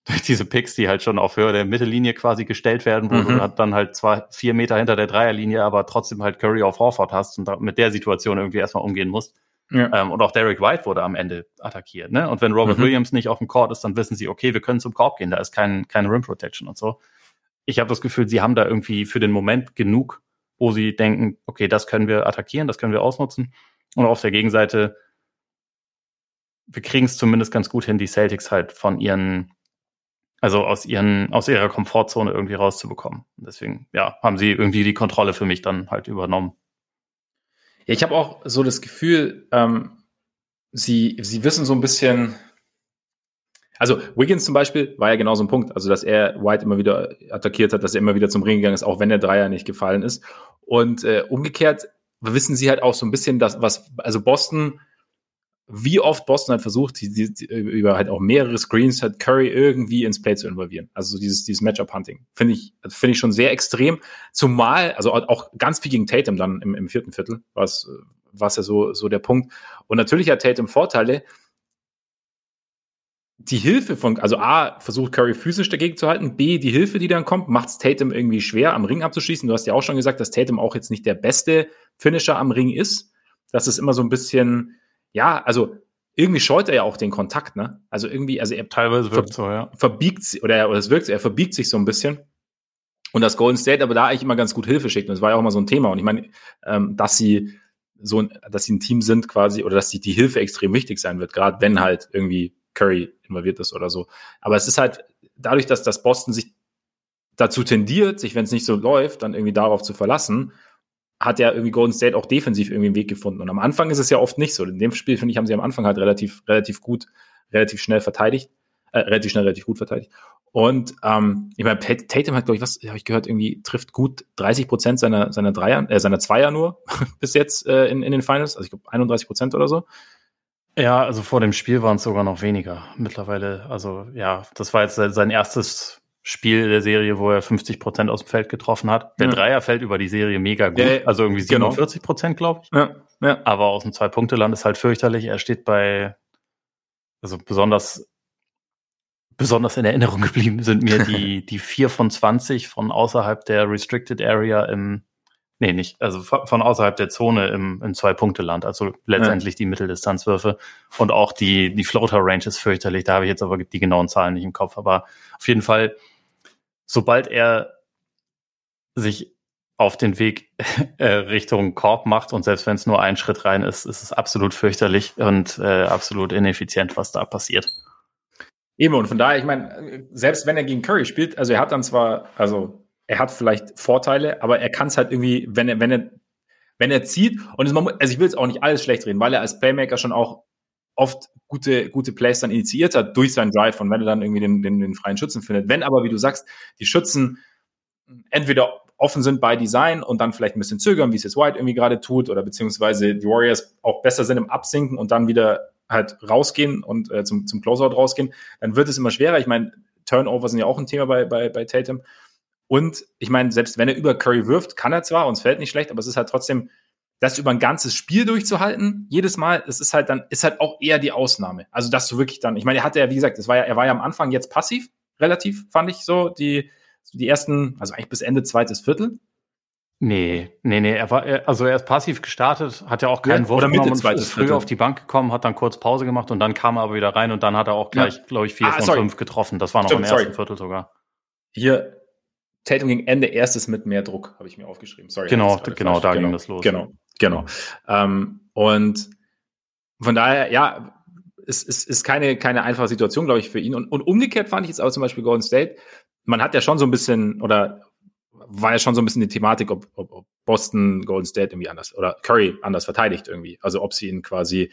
Speaker 2: (laughs) durch diese Picks, die halt schon auf Höhe der Mittellinie quasi gestellt werden, wo mhm. du dann halt zwar vier Meter hinter der Dreierlinie, aber trotzdem halt Curry auf Horford hast und mit der Situation irgendwie erstmal umgehen musst. Ja. Ähm, und auch Derek White wurde am Ende attackiert. Ne? Und wenn Robert mhm. Williams nicht auf dem Court ist, dann wissen sie, okay, wir können zum Korb gehen, da ist kein, keine Rim Protection und so. Ich habe das Gefühl, sie haben da irgendwie für den Moment genug, wo sie denken, okay, das können wir attackieren, das können wir ausnutzen. Und auf der Gegenseite, wir kriegen es zumindest ganz gut hin, die Celtics halt von ihren also aus ihren, aus ihrer Komfortzone irgendwie rauszubekommen. Deswegen, ja, haben sie irgendwie die Kontrolle für mich dann halt übernommen.
Speaker 1: Ja, ich habe auch so das Gefühl, ähm, sie, sie wissen so ein bisschen, also Wiggins zum Beispiel war ja genau so ein Punkt, also dass er White immer wieder attackiert hat, dass er immer wieder zum Ring gegangen ist, auch wenn der Dreier nicht gefallen ist. Und äh, umgekehrt wissen sie halt auch so ein bisschen, dass was, also Boston wie oft Boston hat versucht, die, die, über halt auch mehrere Screens hat Curry irgendwie ins Play zu involvieren. Also so dieses, dieses Matchup-Hunting. Finde ich, finde ich schon sehr extrem. Zumal, also auch ganz viel gegen Tatum dann im, im vierten Viertel, was, was ja so, so der Punkt. Und natürlich hat Tatum Vorteile. Die Hilfe von, also A, versucht Curry physisch dagegen zu halten, B, die Hilfe, die dann kommt, macht es Tatum irgendwie schwer, am Ring abzuschließen. Du hast ja auch schon gesagt, dass Tatum auch jetzt nicht der beste Finisher am Ring ist. Das ist immer so ein bisschen, ja, also irgendwie scheut er ja auch den Kontakt, ne? Also irgendwie, also er
Speaker 2: teilweise wirkt so, ja.
Speaker 1: verbiegt oder, oder es wirkt, er verbiegt sich so ein bisschen. Und das Golden State aber da eigentlich immer ganz gut Hilfe schickt. Und das war ja auch immer so ein Thema. Und ich meine, ähm, dass sie so, dass sie ein Team sind quasi oder dass sie die Hilfe extrem wichtig sein wird, gerade wenn halt irgendwie Curry involviert ist oder so. Aber es ist halt dadurch, dass das Boston sich dazu tendiert, sich, wenn es nicht so läuft, dann irgendwie darauf zu verlassen, hat ja irgendwie Golden State auch defensiv irgendwie einen Weg gefunden. Und am Anfang ist es ja oft nicht so. In dem Spiel, finde ich, haben sie am Anfang halt relativ, relativ gut, relativ schnell verteidigt, äh, relativ schnell, relativ gut verteidigt. Und ähm, ich meine, Tatum hat, glaube ich, was habe ich gehört, irgendwie trifft gut 30 Prozent seiner, seiner äh, seiner Zweier nur (laughs) bis jetzt äh, in, in den Finals. Also ich glaube 31 Prozent oder so.
Speaker 2: Ja, also vor dem Spiel waren es sogar noch weniger mittlerweile. Also ja, das war jetzt sein erstes Spiel der Serie, wo er 50 Prozent aus dem Feld getroffen hat. Der ja. Dreier fällt über die Serie mega gut. Ja, also irgendwie 47 genau. Prozent, glaube ich. Ja, ja. Aber aus dem Zwei-Punkte-Land ist halt fürchterlich. Er steht bei, also besonders, besonders in Erinnerung geblieben sind mir (laughs) die, die vier von 20 von außerhalb der Restricted Area im, nee, nicht, also von außerhalb der Zone im, im Zwei-Punkte-Land. Also letztendlich die Mitteldistanzwürfe. Und auch die, die Floater-Range ist fürchterlich. Da habe ich jetzt aber die genauen Zahlen nicht im Kopf. Aber auf jeden Fall, sobald er sich auf den Weg (laughs) äh, Richtung Korb macht und selbst wenn es nur ein Schritt rein ist, ist es absolut fürchterlich und äh, absolut ineffizient, was da passiert.
Speaker 1: Eben, und von daher, ich meine, selbst wenn er gegen Curry spielt, also er hat dann zwar, also er hat vielleicht Vorteile, aber er kann es halt irgendwie, wenn er, wenn er, wenn er zieht, und es, also ich will jetzt auch nicht alles schlecht reden, weil er als Playmaker schon auch oft gute, gute Plays dann initiiert hat durch seinen Drive und wenn er dann irgendwie den, den, den freien Schützen findet. Wenn aber, wie du sagst, die Schützen entweder offen sind bei Design und dann vielleicht ein bisschen zögern, wie es jetzt White irgendwie gerade tut, oder beziehungsweise die Warriors auch besser sind im Absinken und dann wieder halt rausgehen und äh, zum, zum Closeout rausgehen, dann wird es immer schwerer. Ich meine, Turnover sind ja auch ein Thema bei, bei, bei Tatum. Und ich meine, selbst wenn er über Curry wirft, kann er zwar, uns fällt nicht schlecht, aber es ist halt trotzdem das über ein ganzes Spiel durchzuhalten, jedes Mal, das ist halt dann, ist halt auch eher die Ausnahme. Also, dass du wirklich dann, ich meine, er hatte ja, wie gesagt, das war ja, er war ja am Anfang jetzt passiv, relativ, fand ich so, die, die ersten, also eigentlich bis Ende zweites Viertel.
Speaker 2: Nee, nee, nee, er war, also er ist passiv gestartet, hat ja auch keinen ja, Wurf
Speaker 1: oder Mitte zweites
Speaker 2: ist früh auf die Bank gekommen, hat dann kurz Pause gemacht und dann kam er aber wieder rein und dann hat er auch gleich, ja. glaube ich, vier ah, von sorry. fünf getroffen. Das war noch Stimmt, im ersten sorry. Viertel sogar.
Speaker 1: Hier, Tatum gegen Ende erstes mit mehr Druck, habe ich mir aufgeschrieben. Sorry.
Speaker 2: Genau, genau, da genau, ging das los.
Speaker 1: Genau, Genau. Ähm, und von daher, ja, es, es ist keine, keine einfache Situation, glaube ich, für ihn. Und, und umgekehrt fand ich jetzt auch zum Beispiel Golden State. Man hat ja schon so ein bisschen, oder war ja schon so ein bisschen die Thematik, ob, ob, ob Boston Golden State irgendwie anders oder Curry anders verteidigt irgendwie. Also ob sie ihn quasi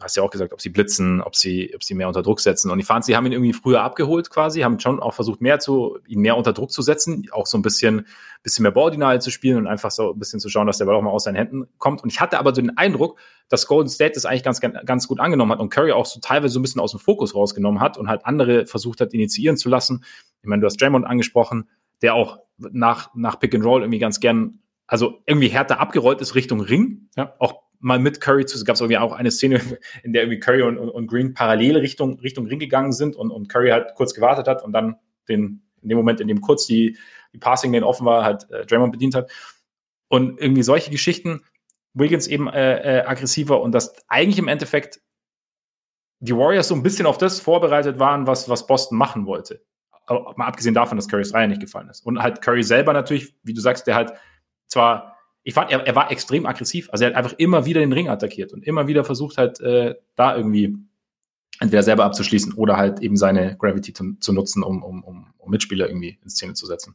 Speaker 1: hast ja auch gesagt, ob sie blitzen, ob sie, ob sie mehr unter Druck setzen. Und die Fans, sie haben ihn irgendwie früher abgeholt quasi, haben schon auch versucht, mehr zu, ihn mehr unter Druck zu setzen, auch so ein bisschen, bisschen mehr Ballordinal zu spielen und einfach so ein bisschen zu schauen, dass der Ball auch mal aus seinen Händen kommt. Und ich hatte aber so den Eindruck, dass Golden State das eigentlich ganz, ganz gut angenommen hat und Curry auch so teilweise so ein bisschen aus dem Fokus rausgenommen hat und halt andere versucht hat, initiieren zu lassen. Ich meine, du hast Draymond angesprochen, der auch nach, nach Pick and Roll irgendwie ganz gern, also irgendwie härter abgerollt ist Richtung Ring. Ja. Auch mal mit Curry zu, es gab irgendwie auch eine Szene, (laughs) in der irgendwie Curry und, und Green parallel Richtung, Richtung Ring gegangen sind und, und Curry halt kurz gewartet hat und dann den, in dem Moment, in dem kurz die, die Passing Lane offen war, halt äh, Draymond bedient hat. Und irgendwie solche Geschichten, Wiggins eben äh, äh, aggressiver und dass eigentlich im Endeffekt die Warriors so ein bisschen auf das vorbereitet waren, was, was Boston machen wollte. Aber mal abgesehen davon, dass Currys Reihe nicht gefallen ist. Und halt Curry selber natürlich, wie du sagst, der halt zwar, ich fand, er, er war extrem aggressiv. Also er hat einfach immer wieder den Ring attackiert und immer wieder versucht halt äh, da irgendwie entweder selber abzuschließen oder halt eben seine Gravity zu, zu nutzen, um, um, um, um Mitspieler irgendwie in Szene zu setzen.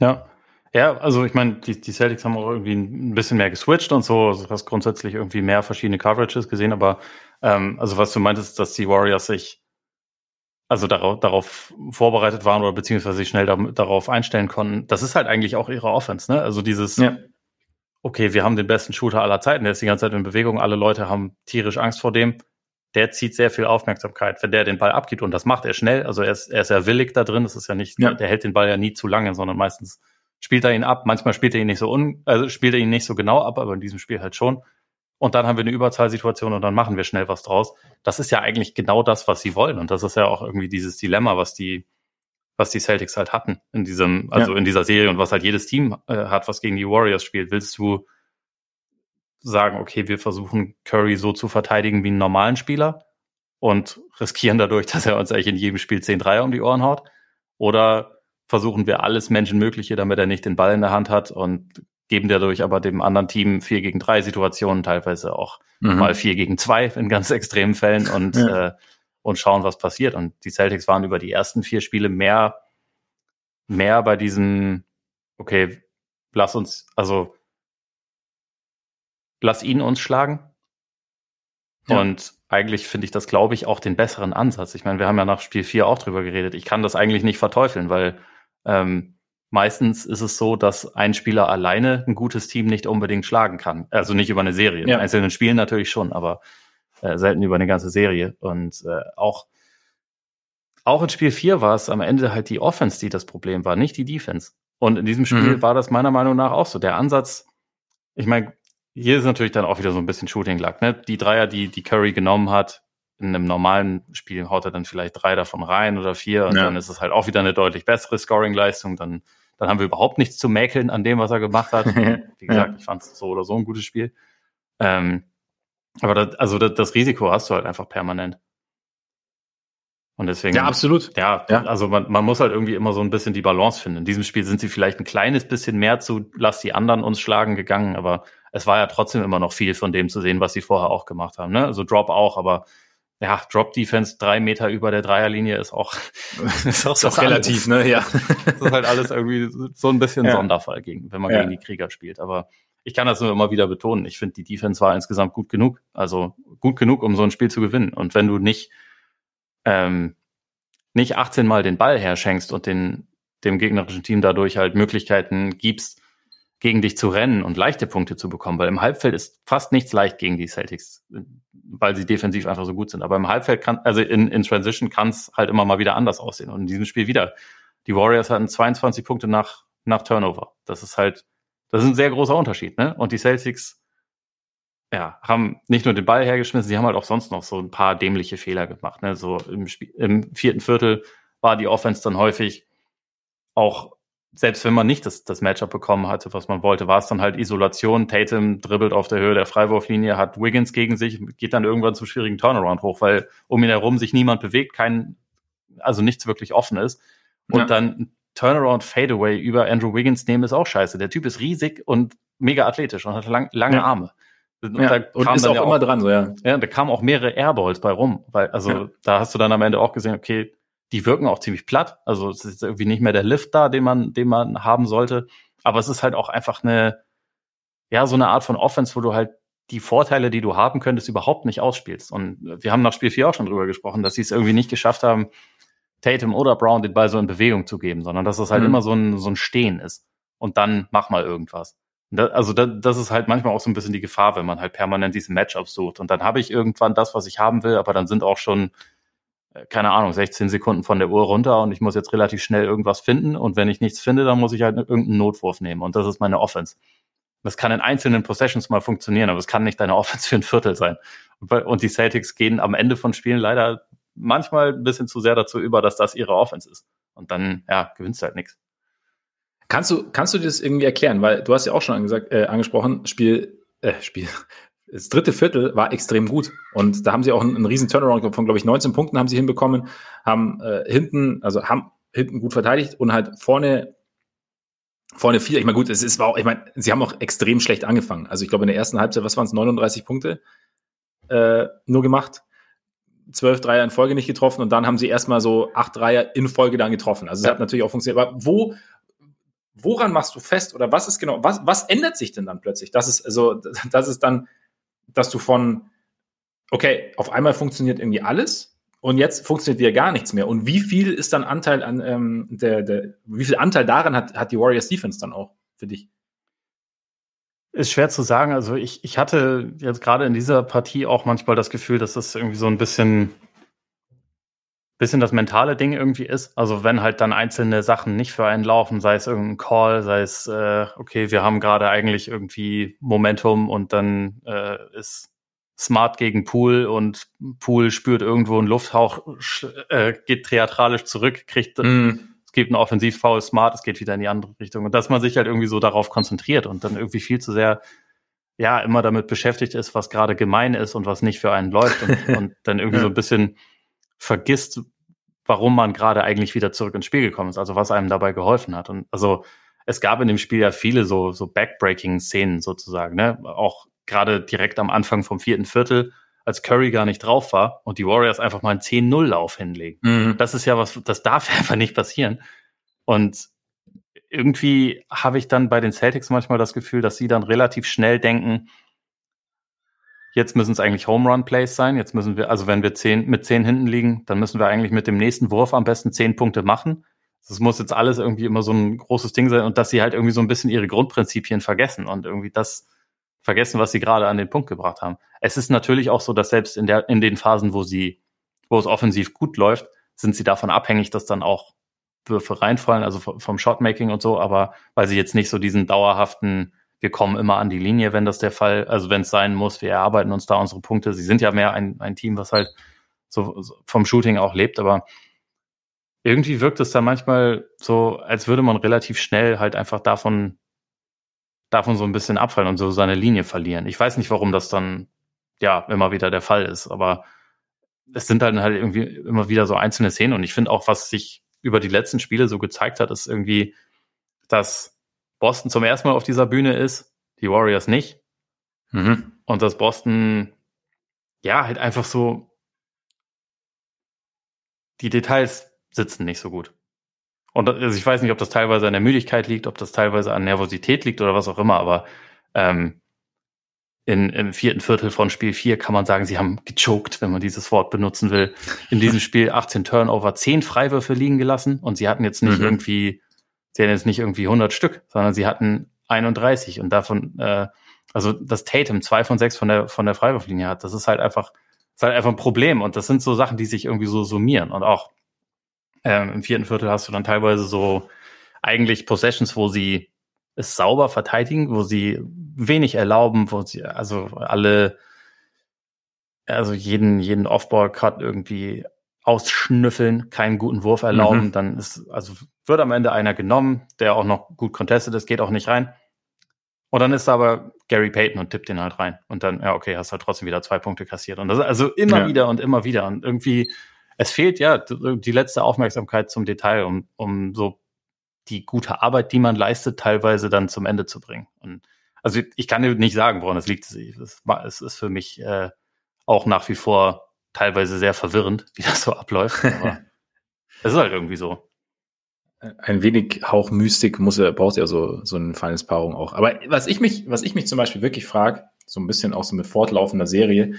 Speaker 2: Ja, ja, also ich meine, die, die Celtics haben auch irgendwie ein bisschen mehr geswitcht und so. Also du hast grundsätzlich irgendwie mehr verschiedene Coverages gesehen, aber ähm, also was du meintest, dass die Warriors sich also darauf, darauf vorbereitet waren oder beziehungsweise sich schnell da, darauf einstellen konnten, das ist halt eigentlich auch ihre Offense, ne? Also dieses, ja. Okay, wir haben den besten Shooter aller Zeiten, der ist die ganze Zeit in Bewegung, alle Leute haben tierisch Angst vor dem. Der zieht sehr viel Aufmerksamkeit, wenn der den Ball abgibt und das macht er schnell. Also er ist, er ist ja willig da drin. Das ist ja nicht, ja. der hält den Ball ja nie zu lange, sondern meistens spielt er ihn ab. Manchmal spielt er ihn nicht so un, also spielt er ihn nicht so genau ab, aber in diesem Spiel halt schon. Und dann haben wir eine Überzahlsituation und dann machen wir schnell was draus. Das ist ja eigentlich genau das, was sie wollen. Und das ist ja auch irgendwie dieses Dilemma, was die, was die Celtics halt hatten in diesem, also ja. in dieser Serie und was halt jedes Team äh, hat, was gegen die Warriors spielt. Willst du sagen, okay, wir versuchen Curry so zu verteidigen wie einen normalen Spieler und riskieren dadurch, (laughs) dass er uns eigentlich in jedem Spiel 10 Dreier um die Ohren haut? Oder versuchen wir alles Menschenmögliche, damit er nicht den Ball in der Hand hat und geben dadurch aber dem anderen Team vier gegen drei Situationen, teilweise auch mhm. mal vier gegen zwei in ganz extremen Fällen und, ja. äh, und schauen, was passiert. Und die Celtics waren über die ersten vier Spiele mehr, mehr bei diesem, okay, lass uns, also lass ihn uns schlagen. Ja. Und eigentlich finde ich das, glaube ich, auch den besseren Ansatz. Ich meine, wir haben ja nach Spiel 4 auch drüber geredet. Ich kann das eigentlich nicht verteufeln, weil ähm, meistens ist es so, dass ein Spieler alleine ein gutes Team nicht unbedingt schlagen kann. Also nicht über eine Serie. Ja. In einzelnen Spielen natürlich schon, aber äh, selten über eine ganze Serie. Und äh, auch, auch in Spiel 4 war es am Ende halt die Offense, die das Problem war, nicht die Defense. Und in diesem Spiel mhm. war das meiner Meinung nach auch so. Der Ansatz, ich meine, hier ist natürlich dann auch wieder so ein bisschen Shooting Luck. Ne? Die Dreier, die, die Curry genommen hat, in einem normalen Spiel haut er dann vielleicht drei davon rein oder vier und ja. dann ist es halt auch wieder eine deutlich bessere Scoring-Leistung. Dann, dann haben wir überhaupt nichts zu mäkeln an dem, was er gemacht hat. (laughs) Wie gesagt, ja. ich fand es so oder so ein gutes Spiel. Ähm, aber das, also das, das, Risiko hast du halt einfach permanent. Und deswegen.
Speaker 1: Ja, absolut.
Speaker 2: Ja, ja. also man, man muss halt irgendwie immer so ein bisschen die Balance finden. In diesem Spiel sind sie vielleicht ein kleines bisschen mehr zu, lass die anderen uns schlagen gegangen, aber es war ja trotzdem immer noch viel von dem zu sehen, was sie vorher auch gemacht haben. Ne? Also Drop auch, aber ja, Drop Defense drei Meter über der Dreierlinie ist auch, (laughs)
Speaker 1: ist auch, ist auch relativ, ne? Ja.
Speaker 2: Das ist halt alles irgendwie so ein bisschen ja. Sonderfall gegen, wenn man ja. gegen die Krieger spielt. Aber ich kann das nur immer wieder betonen. Ich finde, die Defense war insgesamt gut genug. Also gut genug, um so ein Spiel zu gewinnen. Und wenn du nicht, ähm, nicht 18 Mal den Ball herschenkst und den, dem gegnerischen Team dadurch halt Möglichkeiten gibst, gegen dich zu rennen und leichte Punkte zu bekommen, weil im Halbfeld ist fast nichts leicht gegen die Celtics, weil sie defensiv einfach so gut sind. Aber im Halbfeld kann, also in, in Transition kann es halt immer mal wieder anders aussehen. Und in diesem Spiel wieder. Die Warriors hatten 22 Punkte nach, nach Turnover. Das ist halt, das ist ein sehr großer Unterschied, ne? Und die Celtics, ja, haben nicht nur den Ball hergeschmissen, sie haben halt auch sonst noch so ein paar dämliche Fehler gemacht, ne? So im, Spiel, im vierten Viertel war die Offense dann häufig auch selbst wenn man nicht das, das Matchup bekommen hatte, was man wollte, war es dann halt Isolation. Tatum dribbelt auf der Höhe der Freiwurflinie, hat Wiggins gegen sich, geht dann irgendwann zum schwierigen Turnaround hoch, weil um ihn herum sich niemand bewegt, kein, also nichts wirklich offen ist. Und ja. dann Turnaround Fadeaway über Andrew Wiggins nehmen ist auch scheiße. Der Typ ist riesig und mega athletisch und hat lang, lange ja. Arme.
Speaker 1: Und, ja, und ist auch, auch immer dran, so, ja.
Speaker 2: Ja, da kamen auch mehrere Airballs bei rum, weil, also, ja. da hast du dann am Ende auch gesehen, okay, die wirken auch ziemlich platt. Also es ist irgendwie nicht mehr der Lift da, den man, den man haben sollte. Aber es ist halt auch einfach eine, ja, so eine Art von Offense, wo du halt die Vorteile, die du haben könntest, überhaupt nicht ausspielst. Und wir haben nach Spiel 4 auch schon drüber gesprochen, dass sie es irgendwie nicht geschafft haben, Tatum oder Brown den Ball so in Bewegung zu geben, sondern dass es halt mhm. immer so ein, so ein Stehen ist. Und dann mach mal irgendwas. Das, also das, das ist halt manchmal auch so ein bisschen die Gefahr, wenn man halt permanent diese Matchups sucht. Und dann habe ich irgendwann das, was ich haben will, aber dann sind auch schon äh, keine Ahnung, 16 Sekunden von der Uhr runter und ich muss jetzt relativ schnell irgendwas finden und wenn ich nichts finde, dann muss ich halt irgendeinen Notwurf nehmen und das ist meine Offense. Das kann in einzelnen Possessions mal funktionieren, aber es kann nicht deine (laughs) Offense für ein Viertel sein. Und die Celtics gehen am Ende von Spielen leider manchmal ein bisschen zu sehr dazu über, dass das ihre Offense ist. Und dann, ja, gewinnst du halt nichts.
Speaker 1: Kannst du, kannst du dir das irgendwie erklären? Weil du hast ja auch schon angesagt, äh, angesprochen, Spiel, äh, Spiel, (laughs) das dritte Viertel war extrem gut. Und da haben sie auch einen, einen riesen Turnaround von, glaube ich, 19 Punkten haben sie hinbekommen, haben äh, hinten, also haben hinten gut verteidigt und halt vorne vorne vier. Ich meine, gut, es ist war auch, ich meine, sie haben auch extrem schlecht angefangen. Also ich glaube in der ersten Halbzeit, was waren es, 39 Punkte äh, nur gemacht, zwölf Dreier in Folge nicht getroffen und dann haben sie erstmal so acht Dreier in Folge dann getroffen. Also es ja. hat natürlich auch funktioniert. Aber wo, woran machst du fest oder was ist genau, was, was ändert sich denn dann plötzlich? Das ist also, das ist dann, dass du von, okay, auf einmal funktioniert irgendwie alles und jetzt funktioniert wieder gar nichts mehr. Und wie viel ist dann Anteil an ähm, der, der, wie viel Anteil daran hat, hat die Warriors Defense dann auch für dich?
Speaker 2: Ist schwer zu sagen. Also ich, ich hatte jetzt gerade in dieser Partie auch manchmal das Gefühl, dass das irgendwie so ein bisschen, bisschen das mentale Ding irgendwie ist. Also wenn halt dann einzelne Sachen nicht für einen laufen, sei es irgendein Call, sei es, äh, okay, wir haben gerade eigentlich irgendwie Momentum und dann äh, ist Smart gegen Pool und Pool spürt irgendwo einen Lufthauch, äh, geht theatralisch zurück, kriegt, mm. Es gibt einen Offensivfoul, Smart, es geht wieder in die andere Richtung. Und dass man sich halt irgendwie so darauf konzentriert und dann irgendwie viel zu sehr, ja, immer damit beschäftigt ist, was gerade gemein ist und was nicht für einen läuft und, (laughs) und dann irgendwie ja. so ein bisschen vergisst, warum man gerade eigentlich wieder zurück ins Spiel gekommen ist, also was einem dabei geholfen hat. Und also es gab in dem Spiel ja viele so, so Backbreaking-Szenen sozusagen, ne? Auch gerade direkt am Anfang vom vierten Viertel, als Curry gar nicht drauf war und die Warriors einfach mal einen 10-0-Lauf hinlegen. Mhm. Das ist ja was, das darf (laughs) einfach nicht passieren. Und irgendwie habe ich dann bei den Celtics manchmal das Gefühl, dass sie dann relativ schnell denken, jetzt müssen es eigentlich Home Run Plays sein. Jetzt müssen wir, also wenn wir zehn, mit zehn hinten liegen, dann müssen wir eigentlich mit dem nächsten Wurf am besten zehn Punkte machen. Das muss jetzt alles irgendwie immer so ein großes Ding sein und dass sie halt irgendwie so ein bisschen ihre Grundprinzipien vergessen und irgendwie das vergessen, was sie gerade an den Punkt gebracht haben. Es ist natürlich auch so, dass selbst in der, in den Phasen, wo sie, wo es offensiv gut läuft, sind sie davon abhängig, dass dann auch Würfe reinfallen, also vom Shotmaking und so, aber weil sie jetzt nicht so diesen dauerhaften, wir kommen immer an die Linie, wenn das der Fall, also wenn es sein muss, wir erarbeiten uns da unsere Punkte. Sie sind ja mehr ein, ein Team, was halt so, vom Shooting auch lebt, aber irgendwie wirkt es dann manchmal so, als würde man relativ schnell halt einfach davon davon so ein bisschen abfallen und so seine Linie verlieren. Ich weiß nicht, warum das dann ja immer wieder der Fall ist, aber es sind dann halt irgendwie immer wieder so einzelne Szenen und ich finde auch, was sich über die letzten Spiele so gezeigt hat, ist irgendwie, dass Boston zum ersten Mal auf dieser Bühne ist, die Warriors nicht. Mhm. Und dass Boston ja halt einfach so die Details sitzen nicht so gut. Und also ich weiß nicht, ob das teilweise an der Müdigkeit liegt, ob das teilweise an Nervosität liegt oder was auch immer, aber ähm, in, im vierten Viertel von Spiel 4 kann man sagen, sie haben gechoked, wenn man dieses Wort benutzen will. In diesem (laughs) Spiel 18 Turnover, 10 Freiwürfe liegen gelassen und sie hatten jetzt nicht mhm. irgendwie, sie hatten jetzt nicht irgendwie 100 Stück, sondern sie hatten 31 und davon, äh, also das Tatum zwei von sechs von der, von der Freiwurflinie hat, das ist halt einfach, ist halt einfach ein Problem und das sind so Sachen, die sich irgendwie so summieren und auch ähm, Im vierten Viertel hast du dann teilweise so eigentlich Possessions, wo sie es sauber verteidigen, wo sie wenig erlauben, wo sie also alle, also jeden, jeden Off-Ball-Cut irgendwie ausschnüffeln, keinen guten Wurf erlauben, mhm. dann ist, also wird am Ende einer genommen, der auch noch gut contestet ist, geht auch nicht rein. Und dann ist aber Gary Payton und tippt den halt rein. Und dann, ja, okay, hast halt trotzdem wieder zwei Punkte kassiert. Und das also immer ja. wieder und immer wieder. Und irgendwie es fehlt ja die letzte Aufmerksamkeit zum Detail, um, um so die gute Arbeit, die man leistet, teilweise dann zum Ende zu bringen. Und also ich kann nicht sagen, woran es liegt. Es ist für mich äh, auch nach wie vor teilweise sehr verwirrend, (laughs) wie das so abläuft. Aber es ist halt irgendwie so.
Speaker 1: Ein wenig Hauch Mystik muss er, braucht ja so, so eine feines Paarung auch. Aber was ich mich, was ich mich zum Beispiel wirklich frage, so ein bisschen auch so mit fortlaufender Serie,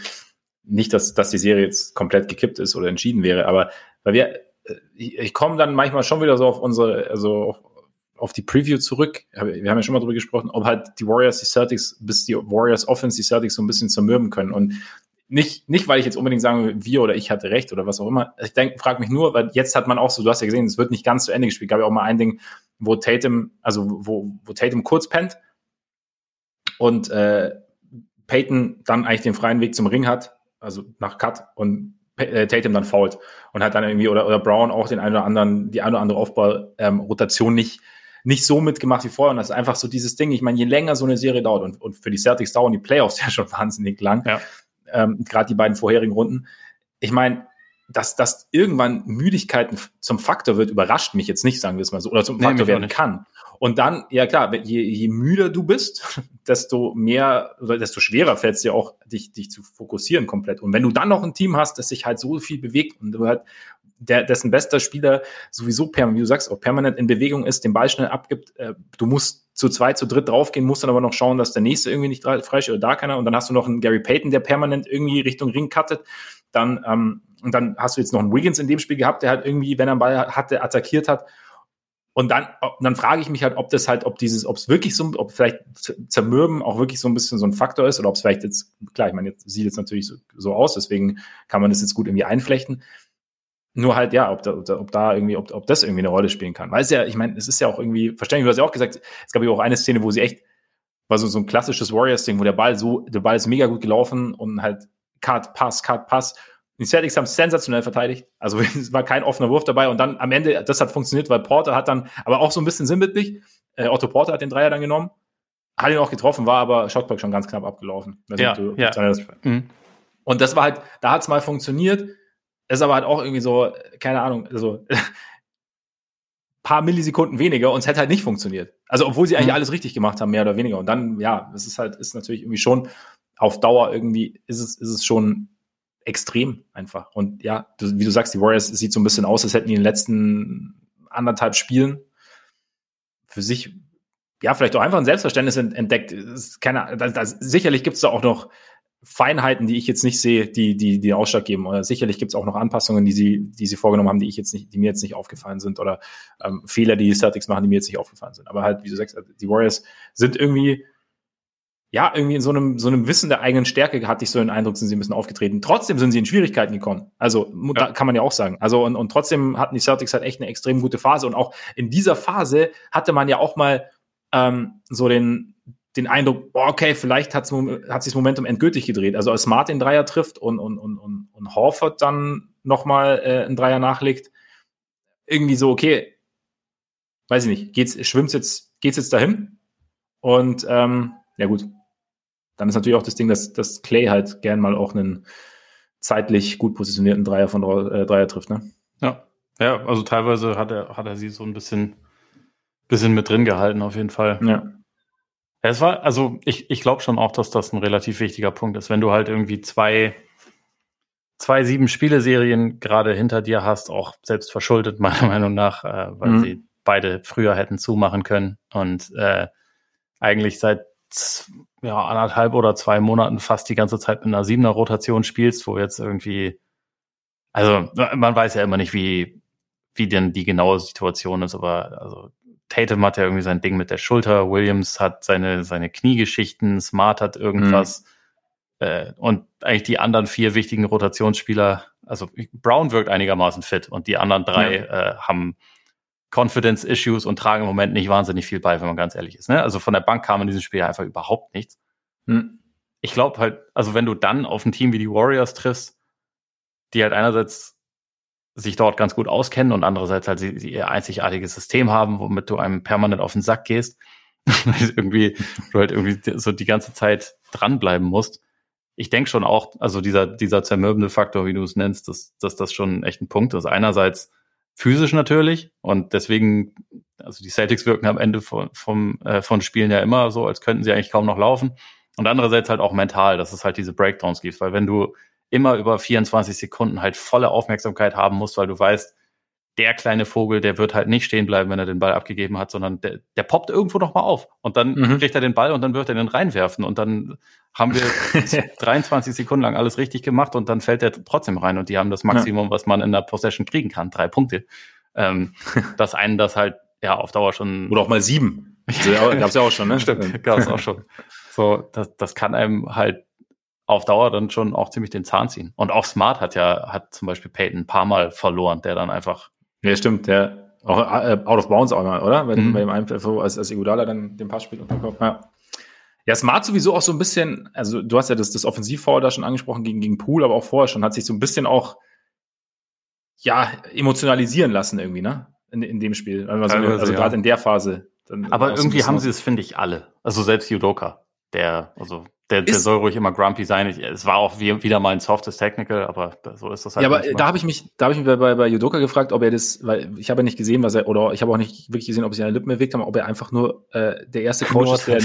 Speaker 1: nicht, dass, dass die Serie jetzt komplett gekippt ist oder entschieden wäre, aber weil wir, äh, ich, ich komme dann manchmal schon wieder so auf unsere, also auf, auf die Preview zurück. Wir haben ja schon mal darüber gesprochen, ob halt die Warriors die Celtics, bis die Warriors Offense die Celtics so ein bisschen zermürben können. Und nicht, nicht, weil ich jetzt unbedingt sagen wir oder ich hatte recht oder was auch immer. Ich denke, frage mich nur, weil jetzt hat man auch so, du hast ja gesehen, es wird nicht ganz zu Ende gespielt. Gab ja auch mal ein Ding, wo Tatum, also wo, wo Tatum kurz pennt und äh, Peyton dann eigentlich den freien Weg zum Ring hat, also nach Cut und äh, Tatum dann fault und hat dann irgendwie oder, oder Brown auch den einen oder anderen, die eine oder andere Aufbau-Rotation ähm, nicht, nicht so mitgemacht wie vorher. Und das ist einfach so dieses Ding. Ich meine, je länger so eine Serie dauert und, und für die Celtics dauern die Playoffs (laughs) ja schon wahnsinnig lang, ja. ähm, gerade die beiden vorherigen Runden. Ich meine, dass, dass irgendwann Müdigkeiten zum Faktor wird, überrascht mich jetzt nicht, sagen wir es mal so, oder zum Faktor werden kann. Und dann, ja klar, je, je müder du bist, (laughs) desto mehr oder desto schwerer fällt es dir auch, dich, dich zu fokussieren komplett. Und wenn du dann noch ein Team hast, das sich halt so viel bewegt und du halt der, dessen bester Spieler sowieso permanent, wie du sagst, auch permanent in Bewegung ist, den Ball schnell abgibt, äh, du musst zu zweit, zu dritt draufgehen, musst dann aber noch schauen, dass der nächste irgendwie nicht frei ist oder da keiner. Und dann hast du noch einen Gary Payton, der permanent irgendwie Richtung Ring cuttet. Dann, ähm, und dann hast du jetzt noch einen Wiggins in dem Spiel gehabt, der halt irgendwie, wenn er einen Ball hatte, attackiert hat. Und dann, dann frage ich mich halt, ob das halt, ob dieses, ob es wirklich so, ob vielleicht Zermürben auch wirklich so ein bisschen so ein Faktor ist oder ob es vielleicht jetzt, klar, ich meine, jetzt sieht es natürlich so, so, aus, deswegen kann man das jetzt gut irgendwie einflechten. Nur halt, ja, ob da, ob da irgendwie, ob, ob das irgendwie eine Rolle spielen kann. Weil es ja, ich meine, es ist ja auch irgendwie, verständlich, du hast ja auch gesagt, es gab ja auch eine Szene, wo sie echt, war so, so ein klassisches Warriors-Ding, wo der Ball so, der Ball ist mega gut gelaufen und halt Cut, Pass, Cut, Pass die Celtics haben sensationell verteidigt. Also (laughs) es war kein offener Wurf dabei. Und dann am Ende, das hat funktioniert, weil Porter hat dann, aber auch so ein bisschen sinnbildlich, äh, Otto Porter hat den Dreier dann genommen, hat ihn auch getroffen, war aber Shotclock schon ganz knapp abgelaufen.
Speaker 2: Ja, du, ja.
Speaker 1: Mhm. Und das war halt, da hat es mal funktioniert. Ist aber halt auch irgendwie so, keine Ahnung, also (laughs) paar Millisekunden weniger und es hätte halt nicht funktioniert. Also obwohl sie eigentlich mhm. alles richtig gemacht haben, mehr oder weniger. Und dann, ja, es ist halt, ist natürlich irgendwie schon auf Dauer irgendwie, ist es, ist es schon extrem einfach. Und ja, du, wie du sagst, die Warriors sieht so ein bisschen aus, als hätten die in den letzten anderthalb Spielen für sich, ja, vielleicht auch einfach ein Selbstverständnis entdeckt. Keine, das, das, sicherlich gibt es da auch noch Feinheiten, die ich jetzt nicht sehe, die, die, die Ausschlag geben. Oder sicherlich gibt es auch noch Anpassungen, die sie, die sie vorgenommen haben, die ich jetzt nicht, die mir jetzt nicht aufgefallen sind. Oder ähm, Fehler, die die Celtics machen, die mir jetzt nicht aufgefallen sind. Aber halt, wie du sagst, die Warriors sind irgendwie ja, irgendwie in so einem, so einem Wissen der eigenen Stärke hatte ich so den Eindruck, sind sie ein bisschen aufgetreten. Trotzdem sind sie in Schwierigkeiten gekommen. Also, ja. kann man ja auch sagen. Also, und, und trotzdem hatten die Celtics halt echt eine extrem gute Phase. Und auch in dieser Phase hatte man ja auch mal ähm, so den, den Eindruck, okay, vielleicht hat's, hat sich das Momentum endgültig gedreht. Also, als Smart den Dreier trifft und, und, und, und, und Horford dann nochmal äh, einen Dreier nachlegt, irgendwie so, okay, weiß ich nicht, geht's, schwimmt's jetzt, geht's jetzt dahin? Und ähm, ja gut, dann ist natürlich auch das Ding, dass, dass Clay halt gern mal auch einen zeitlich gut positionierten Dreier von äh, Dreier trifft, ne?
Speaker 2: Ja. Ja, also teilweise hat er, hat er sie so ein bisschen, bisschen mit drin gehalten, auf jeden Fall.
Speaker 1: Ja.
Speaker 2: Es war, also ich, ich glaube schon auch, dass das ein relativ wichtiger Punkt ist. Wenn du halt irgendwie zwei, zwei sieben Spieleserien gerade hinter dir hast, auch selbst verschuldet, (laughs) meiner Meinung nach, äh, weil mhm. sie beide früher hätten zumachen können und äh, eigentlich seit ja, anderthalb oder zwei Monaten fast die ganze Zeit mit einer siebener Rotation spielst, wo jetzt irgendwie, also man weiß ja immer nicht, wie, wie denn die genaue Situation ist, aber also Tatum hat ja irgendwie sein Ding mit der Schulter, Williams hat seine, seine Kniegeschichten, Smart hat irgendwas. Mhm. Äh, und eigentlich die anderen vier wichtigen Rotationsspieler, also Brown wirkt einigermaßen fit und die anderen drei ja. äh, haben Confidence-Issues und tragen im Moment nicht wahnsinnig viel bei, wenn man ganz ehrlich ist. Ne? Also von der Bank kam in diesem Spiel einfach überhaupt nichts. Hm. Ich glaube halt, also wenn du dann auf ein Team wie die Warriors triffst, die halt einerseits sich dort ganz gut auskennen und andererseits halt sie, sie ihr einzigartiges System haben, womit du einem permanent auf den Sack gehst, (laughs) irgendwie, du halt irgendwie so die ganze Zeit dranbleiben musst. Ich denke schon auch, also dieser, dieser zermürbende Faktor, wie du es nennst, dass, dass das schon echt ein Punkt ist. Einerseits physisch natürlich und deswegen, also die Celtics wirken am Ende von, vom, äh, von Spielen ja immer so, als könnten sie eigentlich kaum noch laufen. Und andererseits halt auch mental, dass es halt diese Breakdowns gibt, weil wenn du immer über 24 Sekunden halt volle Aufmerksamkeit haben musst, weil du weißt, der kleine Vogel, der wird halt nicht stehen bleiben, wenn er den Ball abgegeben hat, sondern der, der poppt irgendwo noch mal auf und dann mhm. kriegt er den Ball und dann wird er den reinwerfen und dann haben wir (laughs) 23 Sekunden lang alles richtig gemacht und dann fällt er trotzdem rein und die haben das Maximum, ja. was man in der Possession kriegen kann, drei Punkte. Ähm, (laughs) dass einen das halt ja auf Dauer schon
Speaker 1: oder auch mal sieben.
Speaker 2: Also, gab's ja auch schon, ne? (laughs) Stimmt, gab's auch schon. So, das, das kann einem halt auf Dauer dann schon auch ziemlich den Zahn ziehen. Und auch Smart hat ja, hat zum Beispiel Peyton ein paar Mal verloren, der dann einfach
Speaker 1: ja, stimmt, der auch äh, out of bounds auch mal, oder? Wenn mhm. bei dem einen als, als Igudala dann den Pass spielt und dann kommt, ja. Ja, Smart sowieso auch so ein bisschen, also du hast ja das, das Offensivfoul da schon angesprochen gegen, gegen Pool, aber auch vorher schon, hat sich so ein bisschen auch, ja, emotionalisieren lassen irgendwie, ne? In, in dem Spiel. Also, also, also ja. gerade in der Phase.
Speaker 2: aber irgendwie haben sie es, finde ich, alle. Also selbst Judoka, der, also der, der soll ruhig immer grumpy sein. Ich, es war auch wie, wieder mal ein softes Technical, aber so ist das halt.
Speaker 1: Ja, aber da habe ich mich, da habe ich mich bei, bei, bei Judoka gefragt, ob er das, weil ich habe ja nicht gesehen, was er, oder ich habe auch nicht wirklich gesehen, ob er seine Lippen bewegt haben, ob er einfach nur äh, der erste Coach ist, der,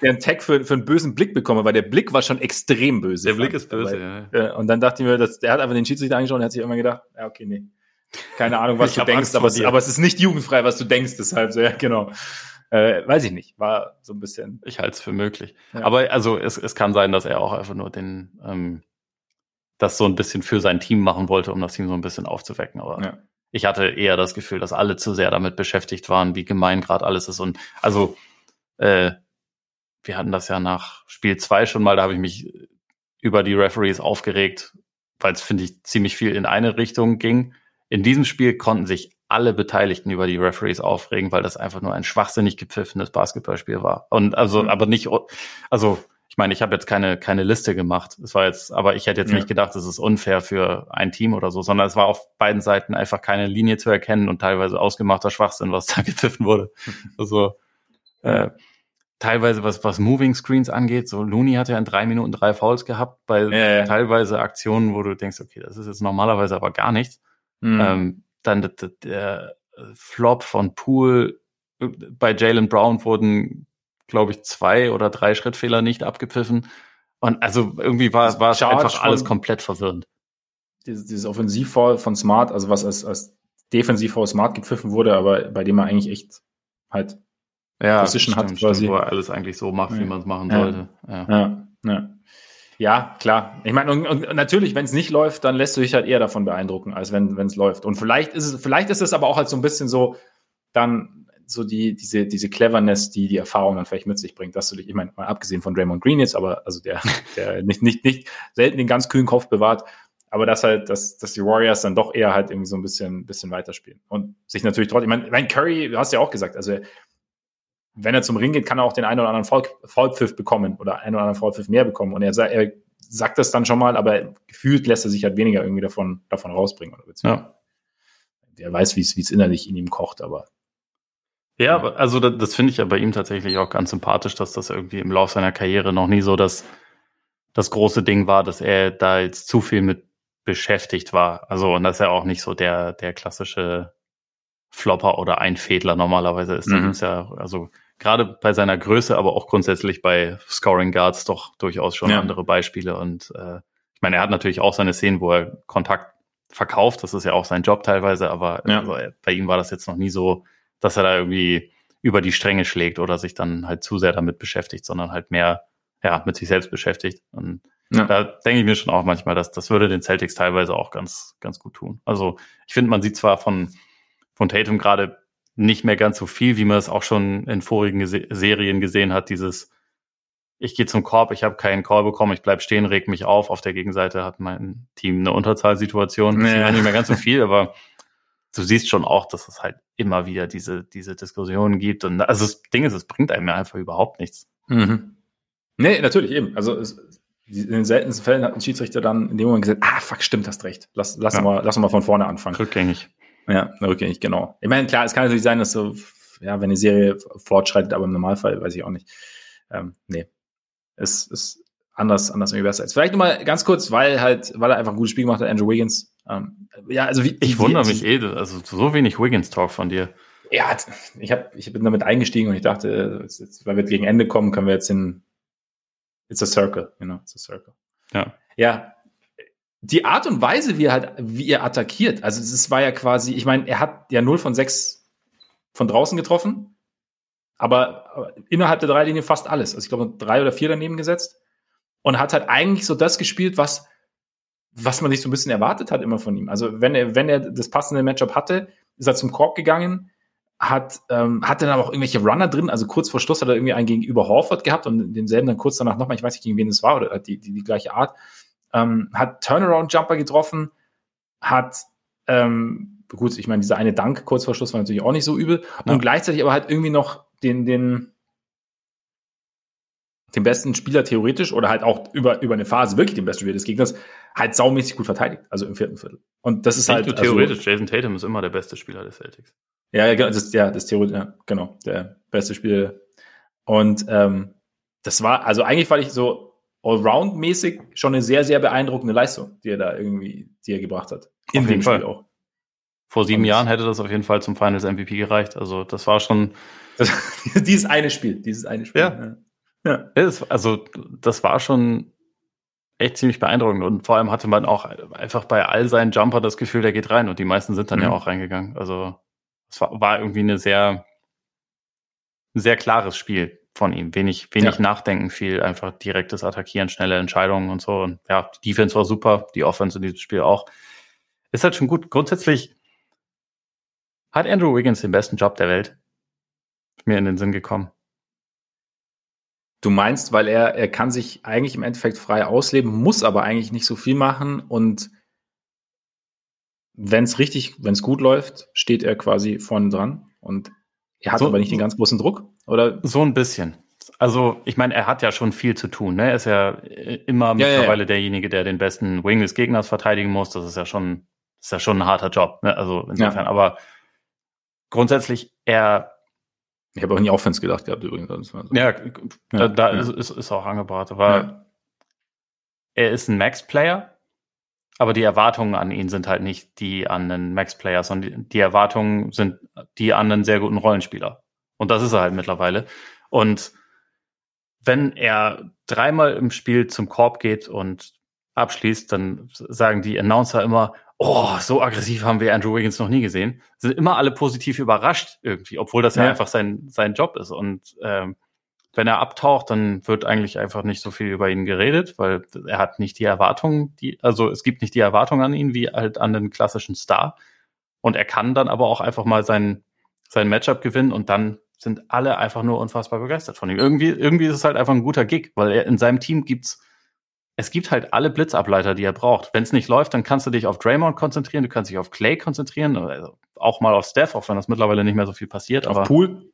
Speaker 1: der einen Tag für, für einen bösen Blick bekomme, weil der Blick war schon extrem böse.
Speaker 2: Der Blick ist böse, ja.
Speaker 1: ja. Und dann dachte ich mir, dass, der hat einfach den Schiedsrichter angeschaut und hat sich irgendwann gedacht, ja, okay, nee. Keine Ahnung, was du denkst, aber, aber es ist nicht jugendfrei, was du denkst, deshalb so, ja, genau. Äh, weiß ich nicht, war so ein bisschen.
Speaker 2: Ich halte es für möglich. Ja. Aber also es, es kann sein, dass er auch einfach nur den, ähm, das so ein bisschen für sein Team machen wollte, um das Team so ein bisschen aufzuwecken. Aber ja. ich hatte eher das Gefühl, dass alle zu sehr damit beschäftigt waren, wie gemein gerade alles ist. Und also äh, wir hatten das ja nach Spiel zwei schon mal, da habe ich mich über die Referees aufgeregt, weil es, finde ich, ziemlich viel in eine Richtung ging. In diesem Spiel konnten sich alle Beteiligten über die Referees aufregen, weil das einfach nur ein schwachsinnig gepfiffenes Basketballspiel war. Und also, mhm. aber nicht, also ich meine, ich habe jetzt keine, keine Liste gemacht. Es war jetzt, aber ich hätte jetzt ja. nicht gedacht, es ist unfair für ein Team oder so, sondern es war auf beiden Seiten einfach keine Linie zu erkennen und teilweise ausgemachter Schwachsinn, was da (laughs) gepfiffen wurde. Also äh, teilweise, was, was Moving Screens angeht, so Looney hat ja in drei Minuten drei Fouls gehabt, bei ja, ja. teilweise Aktionen, wo du denkst, okay, das ist jetzt normalerweise aber gar nichts. Mhm. Ähm, dann der, der Flop von Poole bei Jalen Brown wurden, glaube ich, zwei oder drei Schrittfehler nicht abgepfiffen. Und also irgendwie war, war es einfach alles komplett verwirrend.
Speaker 1: Dieses, dieses Offensivfall von Smart, also was als, als Defensivfall Smart gepfiffen wurde, aber bei dem er eigentlich echt halt
Speaker 2: ja, Position stimmt, hat quasi. Stimmt, wo er alles eigentlich so macht, ja. wie man es machen
Speaker 1: ja.
Speaker 2: sollte.
Speaker 1: Ja. ja. Ja. Klar. Ich meine, und, und natürlich, wenn es nicht läuft, dann lässt du dich halt eher davon beeindrucken, als wenn es läuft. Und vielleicht ist es, vielleicht ist es aber auch halt so ein bisschen so, dann so die, diese, diese Cleverness, die die Erfahrung dann vielleicht mit sich bringt, dass du dich, ich meine, mal abgesehen von Draymond Green jetzt, aber also der, (laughs) der nicht, nicht, nicht selten den ganz kühlen Kopf bewahrt, aber dass halt, dass, dass die Warriors dann doch eher halt irgendwie so ein bisschen, bisschen weiterspielen und sich natürlich trotzdem, ich meine, mein Curry, du hast ja auch gesagt, also wenn er zum Ring geht, kann er auch den einen oder anderen Foulpfiff bekommen oder einen oder anderen Foulpfiff mehr bekommen. Und er, er sagt das dann schon mal, aber gefühlt lässt er sich halt weniger irgendwie davon, davon rausbringen. Oder ja. Wer weiß, wie es innerlich in ihm kocht, aber.
Speaker 2: Ja, ja. also das, das finde ich ja bei ihm tatsächlich auch ganz sympathisch, dass das irgendwie im Laufe seiner Karriere noch nie so das, das große Ding war, dass er da jetzt zu viel mit beschäftigt war. Also, und dass er auch nicht so der, der klassische Flopper oder Einfädler normalerweise ist. Mhm. ist ja, also gerade bei seiner Größe, aber auch grundsätzlich bei Scoring Guards doch durchaus schon ja. andere Beispiele. Und äh, ich meine, er hat natürlich auch seine Szenen, wo er Kontakt verkauft. Das ist ja auch sein Job teilweise, aber ja. also, bei ihm war das jetzt noch nie so, dass er da irgendwie über die Stränge schlägt oder sich dann halt zu sehr damit beschäftigt, sondern halt mehr ja, mit sich selbst beschäftigt. Und ja. da denke ich mir schon auch manchmal, dass das würde den Celtics teilweise auch ganz, ganz gut tun. Also ich finde, man sieht zwar von, von Tatum gerade nicht mehr ganz so viel, wie man es auch schon in vorigen Serien gesehen hat. Dieses, ich gehe zum Korb, ich habe keinen Call bekommen, ich bleib stehen, reg mich auf. Auf der Gegenseite hat mein Team eine Unterzahlsituation. Ja. nicht mehr ganz so viel, aber du siehst schon auch, dass es halt immer wieder diese, diese Diskussionen gibt. Und also das Ding ist, es bringt einem ja einfach überhaupt nichts.
Speaker 1: Mhm. Nee, natürlich eben. Also es, in den seltensten Fällen hat ein Schiedsrichter dann in dem Moment gesagt, ah, fuck, stimmt, hast recht. Lass, lass, ja. mal, lass mal von vorne anfangen.
Speaker 2: Rückgängig.
Speaker 1: Ja, rückgängig, genau. Ich meine, klar, es kann natürlich sein, dass so, ja, wenn eine Serie fortschreitet, aber im Normalfall weiß ich auch nicht. Ähm, nee. Es ist anders, anders irgendwie besser. Jetzt vielleicht nochmal ganz kurz, weil halt, weil er einfach ein gutes Spiel gemacht hat, Andrew Wiggins. Ähm,
Speaker 2: ja, also wie, Ich wundere mich eh, also so wenig Wiggins-Talk von dir.
Speaker 1: Ja, ich, hab, ich bin damit eingestiegen und ich dachte, jetzt, jetzt, weil wir gegen Ende kommen, können wir jetzt in It's a Circle, you know, it's a Circle.
Speaker 2: Ja.
Speaker 1: Ja, die Art und Weise, wie er halt, wie er attackiert, also es war ja quasi, ich meine, er hat ja 0 von 6 von draußen getroffen, aber innerhalb der Dreilinie fast alles. Also ich glaube, drei oder vier daneben gesetzt und hat halt eigentlich so das gespielt, was, was man sich so ein bisschen erwartet hat immer von ihm. Also wenn er, wenn er das passende Matchup hatte, ist er zum Korb gegangen, hat, ähm, hat dann aber auch irgendwelche Runner drin, also kurz vor Schluss hat er irgendwie einen gegenüber Horford gehabt und denselben dann kurz danach nochmal, ich weiß nicht, gegen wen es war, oder die, die, die gleiche Art ähm, hat Turnaround-Jumper getroffen, hat ähm, gut, ich meine, dieser eine Dank kurz vor Schluss war natürlich auch nicht so übel ja. und gleichzeitig aber halt irgendwie noch den, den den besten Spieler theoretisch oder halt auch über, über eine Phase wirklich den besten Spieler des Gegners halt saumäßig gut verteidigt, also im vierten Viertel. Und das ist Nicht halt.
Speaker 2: Du also theoretisch, also, Jason Tatum ist immer der beste Spieler des Celtics.
Speaker 1: Ja, ja, das, ja, das theoretisch, ja, genau, der beste Spieler. Und ähm, das war, also eigentlich war ich so allround-mäßig schon eine sehr, sehr beeindruckende Leistung, die er da irgendwie, die er gebracht hat.
Speaker 2: In dem Fall auch. Vor sieben Und Jahren hätte das auf jeden Fall zum Finals MVP gereicht. Also das war schon. (laughs)
Speaker 1: Dieses eine Spiel, dieses eine Spiel.
Speaker 2: Ja. ja. ja. also das war schon echt ziemlich beeindruckend. Und vor allem hatte man auch einfach bei all seinen Jumper das Gefühl, der geht rein. Und die meisten sind dann mhm. ja auch reingegangen. Also es war, war irgendwie eine sehr, ein sehr klares Spiel von ihm. Wenig, wenig ja. Nachdenken, viel einfach direktes Attackieren, schnelle Entscheidungen und so. Und ja, die Defense war super, die Offense in diesem Spiel auch. Ist halt schon gut. Grundsätzlich hat Andrew Wiggins den besten Job der Welt. Ist mir in den Sinn gekommen.
Speaker 1: Du meinst, weil er, er kann sich eigentlich im Endeffekt frei ausleben, muss aber eigentlich nicht so viel machen und wenn es richtig, wenn es gut läuft, steht er quasi vorne dran und er hat so, aber nicht den ganz großen Druck, oder?
Speaker 2: So ein bisschen. Also, ich meine, er hat ja schon viel zu tun. Ne? Er ist ja äh, immer ja, mittlerweile ja, ja. derjenige, der den besten Wing des Gegners verteidigen muss. Das ist ja schon, ist ja schon ein harter Job. Ne? Also insofern, aber grundsätzlich, er.
Speaker 1: Ich habe auch nie Offense gedacht gehabt, übrigens.
Speaker 2: So. Ja, da, da Ist, ist, ist auch angebracht. Aber er ist ein Max-Player aber die Erwartungen an ihn sind halt nicht die an einen Max-Player, sondern die Erwartungen sind die an einen sehr guten Rollenspieler. Und das ist er halt mittlerweile. Und wenn er dreimal im Spiel zum Korb geht und abschließt, dann sagen die Announcer immer, oh, so aggressiv haben wir Andrew Wiggins noch nie gesehen. Sind immer alle positiv überrascht irgendwie, obwohl das ja, ja einfach sein, sein Job ist. Und ähm, wenn er abtaucht, dann wird eigentlich einfach nicht so viel über ihn geredet, weil er hat nicht die Erwartungen, die, also es gibt nicht die Erwartungen an ihn wie halt an den klassischen Star. Und er kann dann aber auch einfach mal sein, sein Matchup gewinnen und dann sind alle einfach nur unfassbar begeistert von ihm. Irgendwie, irgendwie ist es halt einfach ein guter Gig, weil er in seinem Team gibt's, es gibt halt alle Blitzableiter, die er braucht. Wenn es nicht läuft, dann kannst du dich auf Draymond konzentrieren, du kannst dich auf Clay konzentrieren, also auch mal auf Steph, auch wenn das mittlerweile nicht mehr so viel passiert.
Speaker 1: Auf aber Pool?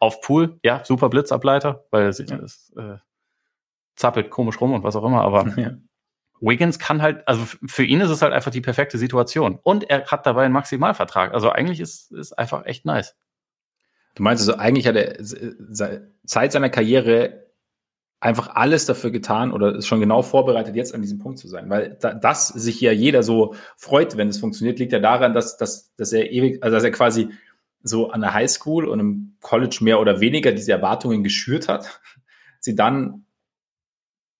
Speaker 2: Auf Pool, ja, super Blitzableiter, weil es, ja. es äh, zappelt komisch rum und was auch immer, aber (laughs) ja. Wiggins kann halt, also für ihn ist es halt einfach die perfekte Situation. Und er hat dabei einen Maximalvertrag. Also eigentlich ist es einfach echt nice.
Speaker 1: Du meinst also, eigentlich hat er seit seiner Karriere einfach alles dafür getan oder ist schon genau vorbereitet, jetzt an diesem Punkt zu sein. Weil da, dass sich ja jeder so freut, wenn es funktioniert, liegt ja daran, dass, dass, dass er ewig, also dass er quasi so an der Highschool und im College mehr oder weniger diese Erwartungen geschürt hat, sie dann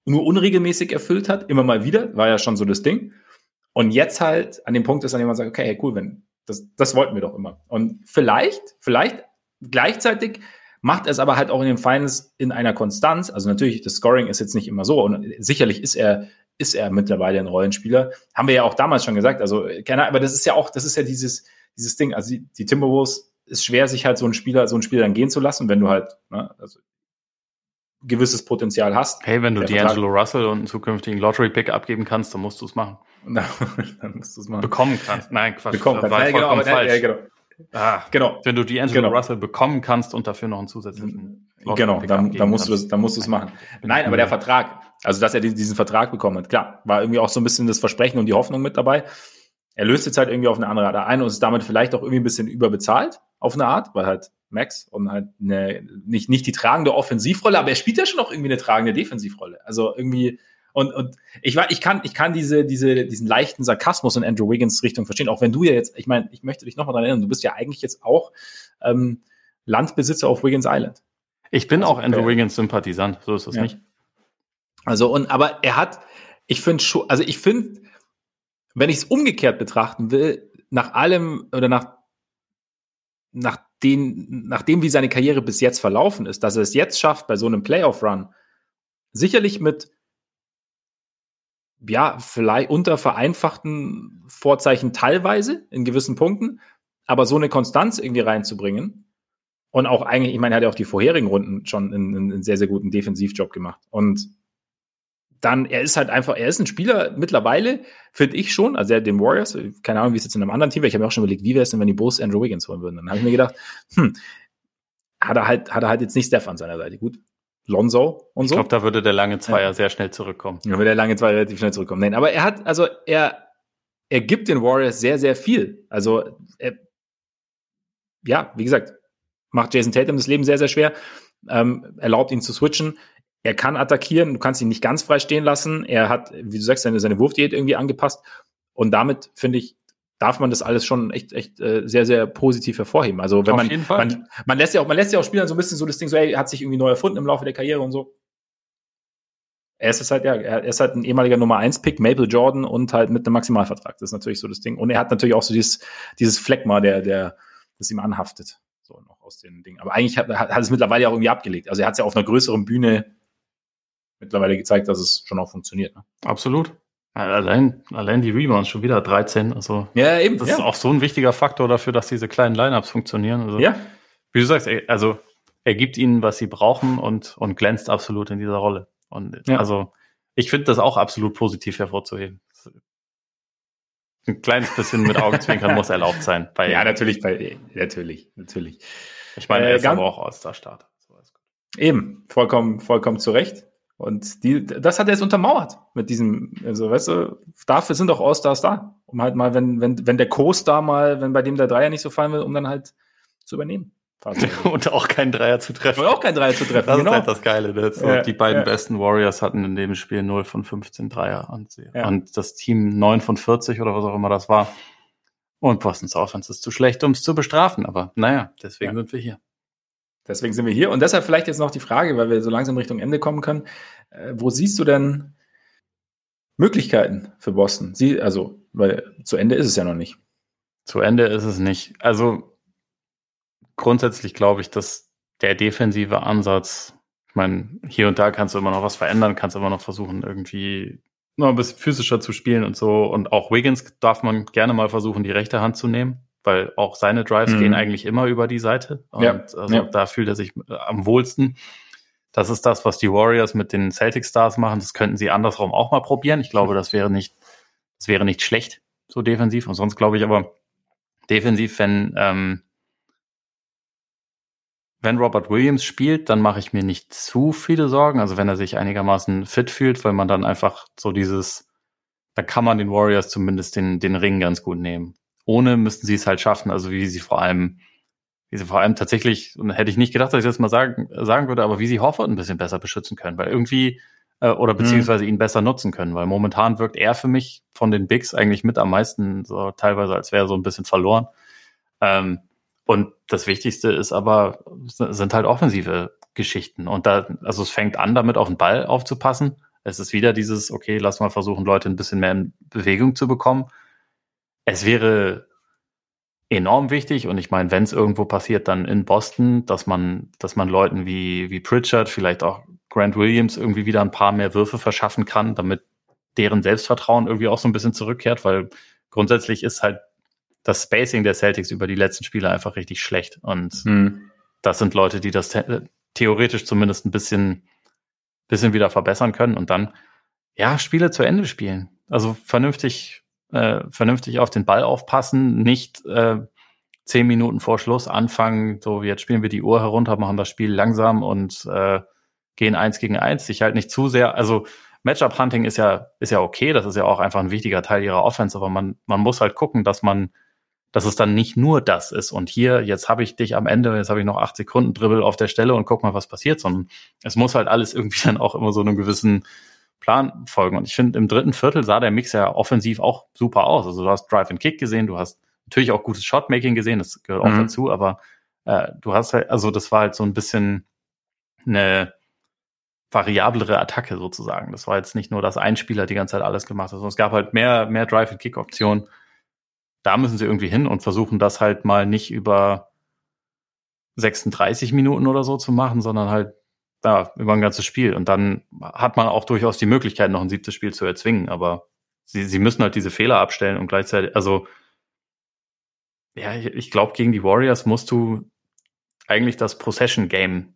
Speaker 1: nur unregelmäßig erfüllt hat, immer mal wieder, war ja schon so das Ding. Und jetzt halt an dem Punkt ist, an dem man sagt, okay, hey, cool, wenn, das, das wollten wir doch immer. Und vielleicht, vielleicht gleichzeitig macht es aber halt auch in den Finals in einer Konstanz. Also natürlich, das Scoring ist jetzt nicht immer so und sicherlich ist er, ist er mittlerweile ein Rollenspieler. Haben wir ja auch damals schon gesagt. Also, keine, aber das ist ja auch, das ist ja dieses, dieses Ding. Also die, die Timberwolves ist schwer, sich halt so einen Spieler, so einen Spieler dann gehen zu lassen, wenn du halt ne, also gewisses Potenzial hast.
Speaker 2: Hey, wenn du D'Angelo Russell und einen zukünftigen Lottery-Pick abgeben kannst, dann musst du es machen. (laughs)
Speaker 1: dann musst du es machen.
Speaker 2: Bekommen kannst. Nein, Quatsch.
Speaker 1: Bekommen kannst. Ja, genau, falsch. Ja, genau.
Speaker 2: Ah, genau. Wenn du D'Angelo genau. Russell bekommen kannst und dafür noch einen zusätzlichen
Speaker 1: Genau, dann, dann musst du das, dann musst du es machen. Nein, aber der Vertrag, also dass er diesen Vertrag bekommen hat, klar, war irgendwie auch so ein bisschen das Versprechen und die Hoffnung mit dabei. Er löst jetzt halt irgendwie auf eine andere Art ein und ist damit vielleicht auch irgendwie ein bisschen überbezahlt auf eine Art, weil halt Max und halt eine, nicht, nicht die tragende Offensivrolle, aber er spielt ja schon auch irgendwie eine tragende Defensivrolle. Also irgendwie, und, und ich, ich kann, ich kann diese, diese, diesen leichten Sarkasmus in Andrew Wiggins Richtung verstehen, auch wenn du ja jetzt, ich meine, ich möchte dich nochmal daran erinnern, du bist ja eigentlich jetzt auch ähm, Landbesitzer auf Wiggins Island.
Speaker 2: Ich bin also, auch Andrew äh, Wiggins Sympathisant, so ist es ja. nicht.
Speaker 1: Also, und, aber er hat, ich finde schon, also ich finde, wenn ich es umgekehrt betrachten will, nach allem oder nach, nach den, nachdem wie seine Karriere bis jetzt verlaufen ist, dass er es jetzt schafft, bei so einem Playoff-Run, sicherlich mit ja, vielleicht unter vereinfachten Vorzeichen teilweise in gewissen Punkten, aber so eine Konstanz irgendwie reinzubringen und auch eigentlich, ich meine, er hat ja auch die vorherigen Runden schon einen, einen sehr, sehr guten Defensivjob gemacht. Und dann, er ist halt einfach, er ist ein Spieler mittlerweile, finde ich schon, also er den Warriors, keine Ahnung, wie es jetzt in einem anderen Team wäre, ich habe mir auch schon überlegt, wie wäre es denn, wenn die Bulls Andrew Wiggins holen würden. Dann habe ich mir gedacht, hm, hat er halt, hat er halt jetzt nicht Steph an seiner Seite. Gut, Lonzo und so.
Speaker 2: Ich glaube, da würde der lange Zweier ja. sehr schnell zurückkommen.
Speaker 1: Da würde der lange Zweier relativ schnell zurückkommen. Nein, aber er hat, also er, er gibt den Warriors sehr, sehr viel. Also, er, ja, wie gesagt, macht Jason Tatum das Leben sehr, sehr schwer, ähm, erlaubt ihn zu switchen. Er kann attackieren, du kannst ihn nicht ganz frei stehen lassen. Er hat, wie du sagst, seine, seine Wurfdiät irgendwie angepasst. Und damit, finde ich, darf man das alles schon echt, echt äh, sehr, sehr positiv hervorheben. Also wenn Auf man, jeden Fall. man, man lässt ja auch, man lässt ja auch Spielern so ein bisschen so das Ding so, ey, er hat sich irgendwie neu erfunden im Laufe der Karriere und so. Er ist halt, ja, er ist halt ein ehemaliger Nummer 1 Pick, Maple Jordan und halt mit einem Maximalvertrag. Das ist natürlich so das Ding. Und er hat natürlich auch so dieses, dieses Fleckma, der, der, das ihm anhaftet. So noch aus den Dingen. Aber eigentlich hat, hat, hat es mittlerweile ja auch irgendwie abgelegt. Also er hat es ja auf einer größeren Bühne mittlerweile gezeigt, dass es schon auch funktioniert. Ne?
Speaker 2: Absolut. Allein, allein die Rebounds schon wieder 13. Also
Speaker 1: ja, eben.
Speaker 2: Das
Speaker 1: ja.
Speaker 2: ist auch so ein wichtiger Faktor dafür, dass diese kleinen Lineups funktionieren. Also,
Speaker 1: ja.
Speaker 2: Wie du sagst, also er gibt ihnen, was sie brauchen und, und glänzt absolut in dieser Rolle. Und ja. also ich finde das auch absolut positiv hervorzuheben. Ein kleines bisschen mit Augenzwinkern (laughs) muss erlaubt sein.
Speaker 1: Bei, ja, natürlich, bei, natürlich, natürlich.
Speaker 2: Ich meine, er äh, ist aber auch aus der Start.
Speaker 1: Eben, vollkommen, vollkommen zu Recht. Und die, das hat er jetzt untermauert mit diesem, also weißt du, dafür sind auch All-Stars da, um halt mal, wenn, wenn, wenn der Co-Star mal, wenn bei dem der Dreier nicht so fallen will, um dann halt zu übernehmen. (laughs)
Speaker 2: und auch keinen Dreier zu treffen. Und
Speaker 1: auch keinen Dreier zu treffen.
Speaker 2: Das genau. ist halt das Geile. So, ja, die beiden ja. besten Warriors hatten in dem Spiel 0 von 15 Dreier und, ja. und das Team 9 von 40 oder was auch immer das war. Und Boston's Offense ist zu schlecht, um es zu bestrafen. Aber naja, deswegen sind wir hier.
Speaker 1: Deswegen sind wir hier. Und deshalb vielleicht jetzt noch die Frage, weil wir so langsam Richtung Ende kommen können. Äh, wo siehst du denn Möglichkeiten für Boston? Sie, also, weil zu Ende ist es ja noch nicht.
Speaker 2: Zu Ende ist es nicht. Also grundsätzlich glaube ich, dass der defensive Ansatz, ich meine, hier und da kannst du immer noch was verändern, kannst immer noch versuchen, irgendwie noch ein bisschen physischer zu spielen und so. Und auch Wiggins darf man gerne mal versuchen, die rechte Hand zu nehmen weil auch seine Drives mhm. gehen eigentlich immer über die Seite. Und ja. also ja. da fühlt er sich äh, am wohlsten. Das ist das, was die Warriors mit den Celtic Stars machen. Das könnten sie andersrum auch mal probieren. Ich glaube, das wäre nicht, das wäre nicht schlecht, so defensiv. Und sonst glaube ich aber defensiv, wenn, ähm, wenn Robert Williams spielt, dann mache ich mir nicht zu viele Sorgen. Also wenn er sich einigermaßen fit fühlt, weil man dann einfach so dieses, da kann man den Warriors zumindest den, den Ring ganz gut nehmen ohne müssten sie es halt schaffen. Also wie sie vor allem, wie sie vor allem tatsächlich, und hätte ich nicht gedacht, dass ich das mal sagen, sagen würde, aber wie sie Hofford ein bisschen besser beschützen können, weil irgendwie, äh, oder mhm. beziehungsweise mhm. ihn besser nutzen können, weil momentan wirkt er für mich von den Bigs eigentlich mit am meisten, so teilweise als wäre er so ein bisschen verloren. Ähm, und das Wichtigste ist aber, sind halt offensive Geschichten. Und da, also es fängt an, damit auf den Ball aufzupassen. Es ist wieder dieses, okay, lass mal versuchen, Leute ein bisschen mehr in Bewegung zu bekommen es wäre enorm wichtig und ich meine, wenn es irgendwo passiert, dann in Boston, dass man, dass man Leuten wie, wie Pritchard, vielleicht auch Grant Williams irgendwie wieder ein paar mehr Würfe verschaffen kann, damit deren Selbstvertrauen irgendwie auch so ein bisschen zurückkehrt, weil grundsätzlich ist halt das Spacing der Celtics über die letzten Spiele einfach richtig schlecht und hm. das sind Leute, die das theoretisch zumindest ein bisschen, bisschen wieder verbessern können und dann, ja, Spiele zu Ende spielen. Also vernünftig äh, vernünftig auf den Ball aufpassen, nicht äh, zehn Minuten vor Schluss anfangen, so jetzt spielen wir die Uhr herunter, machen das Spiel langsam und äh, gehen eins gegen eins, sich halt nicht zu sehr, also Matchup-Hunting ist ja, ist ja okay, das ist ja auch einfach ein wichtiger Teil ihrer Offense, aber man, man muss halt gucken, dass man, dass es dann nicht nur das ist. Und hier, jetzt habe ich dich am Ende, jetzt habe ich noch acht Sekunden Dribbel auf der Stelle und guck mal, was passiert, sondern es muss halt alles irgendwie (laughs) dann auch immer so einem gewissen Plan folgen. Und ich finde, im dritten Viertel sah der Mix ja offensiv auch super aus. Also du hast Drive and Kick gesehen, du hast natürlich auch gutes Shotmaking gesehen, das gehört auch mhm. dazu, aber äh, du hast halt, also das war halt so ein bisschen eine variablere Attacke sozusagen. Das war jetzt nicht nur, dass ein Spieler die ganze Zeit alles gemacht hat, sondern es gab halt mehr, mehr Drive and Kick Optionen. Da müssen sie irgendwie hin und versuchen das halt mal nicht über 36 Minuten oder so zu machen, sondern halt ja, über ein ganzes Spiel. Und dann hat man auch durchaus die Möglichkeit, noch ein siebtes Spiel zu erzwingen. Aber sie, sie müssen halt diese Fehler abstellen und gleichzeitig, also ja, ich, ich glaube, gegen die Warriors musst du eigentlich das Possession-Game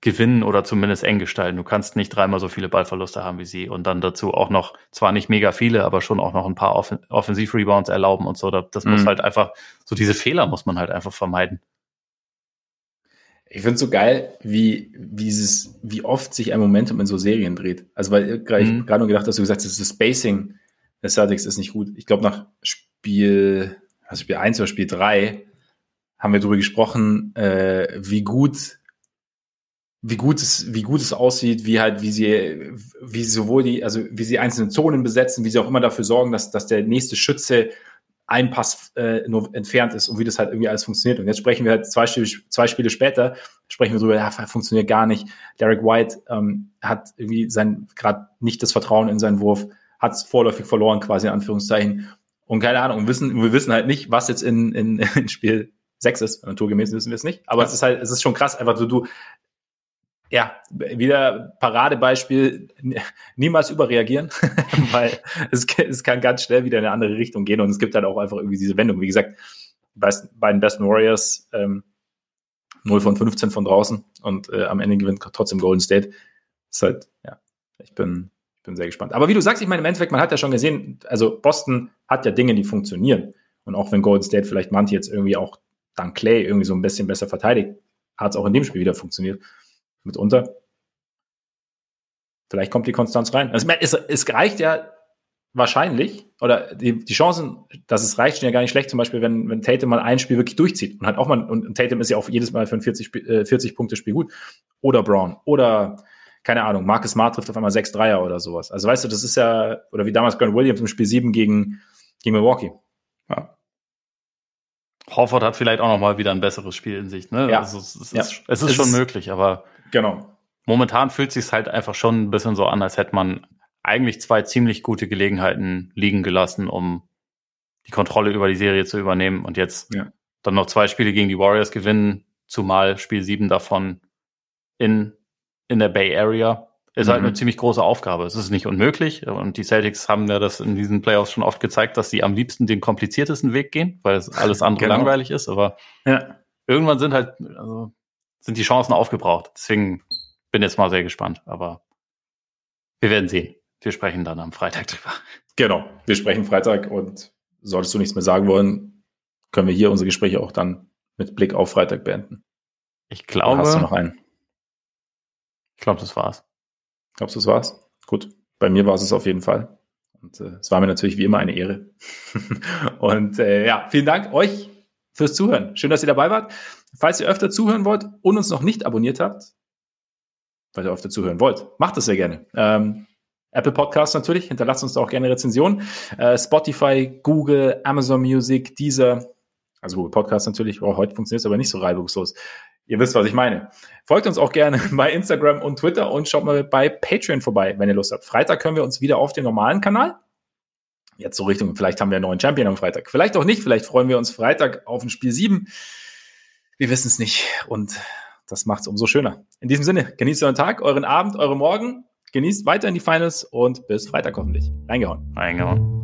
Speaker 2: gewinnen oder zumindest eng gestalten. Du kannst nicht dreimal so viele Ballverluste haben wie sie und dann dazu auch noch, zwar nicht mega viele, aber schon auch noch ein paar Offen Offensiv-Rebounds erlauben und so. Das mhm. muss halt einfach, so diese Fehler muss man halt einfach vermeiden.
Speaker 1: Ich finde es so geil, wie, wie, dieses, wie oft sich ein Momentum in so Serien dreht. Also, weil gerade mhm. ich gerade nur gedacht, dass du gesagt hast, das Spacing der Celtics ist nicht gut. Ich glaube, nach Spiel, also Spiel 1 oder Spiel 3 haben wir darüber gesprochen, äh, wie gut wie gut es, wie gut es aussieht, wie halt, wie sie, wie sowohl die, also wie sie einzelne Zonen besetzen, wie sie auch immer dafür sorgen, dass, dass der nächste Schütze ein Pass äh, nur entfernt ist und wie das halt irgendwie alles funktioniert. Und jetzt sprechen wir halt zwei Spiele, zwei Spiele später, sprechen wir darüber, ja, funktioniert gar nicht. Derek White ähm, hat irgendwie sein gerade nicht das Vertrauen in seinen Wurf, hat es vorläufig verloren, quasi in Anführungszeichen. Und keine Ahnung, und wissen, wir wissen halt nicht, was jetzt in, in, (laughs) in Spiel 6 ist. Naturgemäß wissen wir es nicht. Aber ja. es ist halt, es ist schon krass, einfach so, du, ja, wieder Paradebeispiel, (laughs) niemals überreagieren, (laughs) weil es, es, kann ganz schnell wieder in eine andere Richtung gehen und es gibt halt auch einfach irgendwie diese Wendung. Wie gesagt, bei, bei den besten Warriors ähm, 0 von 15 von draußen und äh, am Ende gewinnt trotzdem Golden State. ist halt, ja, ich bin, ich bin sehr gespannt. Aber wie du sagst, ich meine, im Endeffekt, man hat ja schon gesehen, also Boston hat ja Dinge, die funktionieren. Und auch wenn Golden State vielleicht manche jetzt irgendwie auch dank Clay irgendwie so ein bisschen besser verteidigt, hat es auch in dem Spiel wieder funktioniert mitunter. Vielleicht kommt die Konstanz rein. Also, es, es reicht ja wahrscheinlich, oder die, die Chancen, dass es reicht, stehen ja gar nicht schlecht, zum Beispiel, wenn, wenn Tatum mal ein Spiel wirklich durchzieht und hat auch mal, und Tatum ist ja auch jedes Mal für ein 40, äh, 40 Punkte Spiel gut. Oder Brown. Oder, keine Ahnung, Marcus Smart trifft auf einmal 6 Dreier oder sowas. Also weißt du, das ist ja, oder wie damals Grant Williams im Spiel 7 gegen, gegen Milwaukee. Ja.
Speaker 2: Horford hat vielleicht auch noch mal wieder ein besseres Spiel in sich. Ne? Ja. Also es, es, ja. ist, es ist es schon ist, möglich, aber
Speaker 1: genau.
Speaker 2: momentan fühlt es sich halt einfach schon ein bisschen so an, als hätte man eigentlich zwei ziemlich gute Gelegenheiten liegen gelassen, um die Kontrolle über die Serie zu übernehmen und jetzt ja. dann noch zwei Spiele gegen die Warriors gewinnen, zumal Spiel sieben davon in, in der Bay Area ist mhm. halt eine mhm. ziemlich große Aufgabe. Es ist nicht unmöglich und die Celtics haben ja das in diesen Playoffs schon oft gezeigt, dass sie am liebsten den kompliziertesten Weg gehen, weil es alles andere genau. langweilig ist. Aber ja. irgendwann sind halt also sind die Chancen aufgebraucht. Deswegen bin jetzt mal sehr gespannt. Aber wir werden sehen. Wir sprechen dann am Freitag drüber.
Speaker 1: Genau, wir sprechen Freitag und solltest du nichts mehr sagen wollen, können wir hier unsere Gespräche auch dann mit Blick auf Freitag beenden.
Speaker 2: Ich glaube.
Speaker 1: Oder hast du noch einen?
Speaker 2: Ich glaube, das war's.
Speaker 1: Glaubst du, das war's? Gut. Bei mir war es es auf jeden Fall. Und äh, es war mir natürlich wie immer eine Ehre. (laughs) und äh, ja, vielen Dank euch fürs Zuhören. Schön, dass ihr dabei wart. Falls ihr öfter zuhören wollt und uns noch nicht abonniert habt, weil ihr öfter zuhören wollt, macht das sehr gerne. Ähm, Apple Podcasts natürlich, hinterlasst uns da auch gerne Rezensionen. Äh, Spotify, Google, Amazon Music, dieser, also Google Podcasts natürlich, oh, heute funktioniert es aber nicht so reibungslos. Ihr wisst, was ich meine. Folgt uns auch gerne (laughs) bei Instagram und Twitter und schaut mal bei Patreon vorbei, wenn ihr Lust habt. Freitag können wir uns wieder auf den normalen Kanal. Jetzt so Richtung, vielleicht haben wir einen neuen Champion am Freitag. Vielleicht auch nicht, vielleicht freuen wir uns Freitag auf ein Spiel 7. Wir wissen es nicht und das macht es umso schöner. In diesem Sinne, genießt euren Tag, euren Abend, eure Morgen, genießt weiterhin die Finals und bis Freitag hoffentlich. Reingehauen.
Speaker 2: Reingehauen.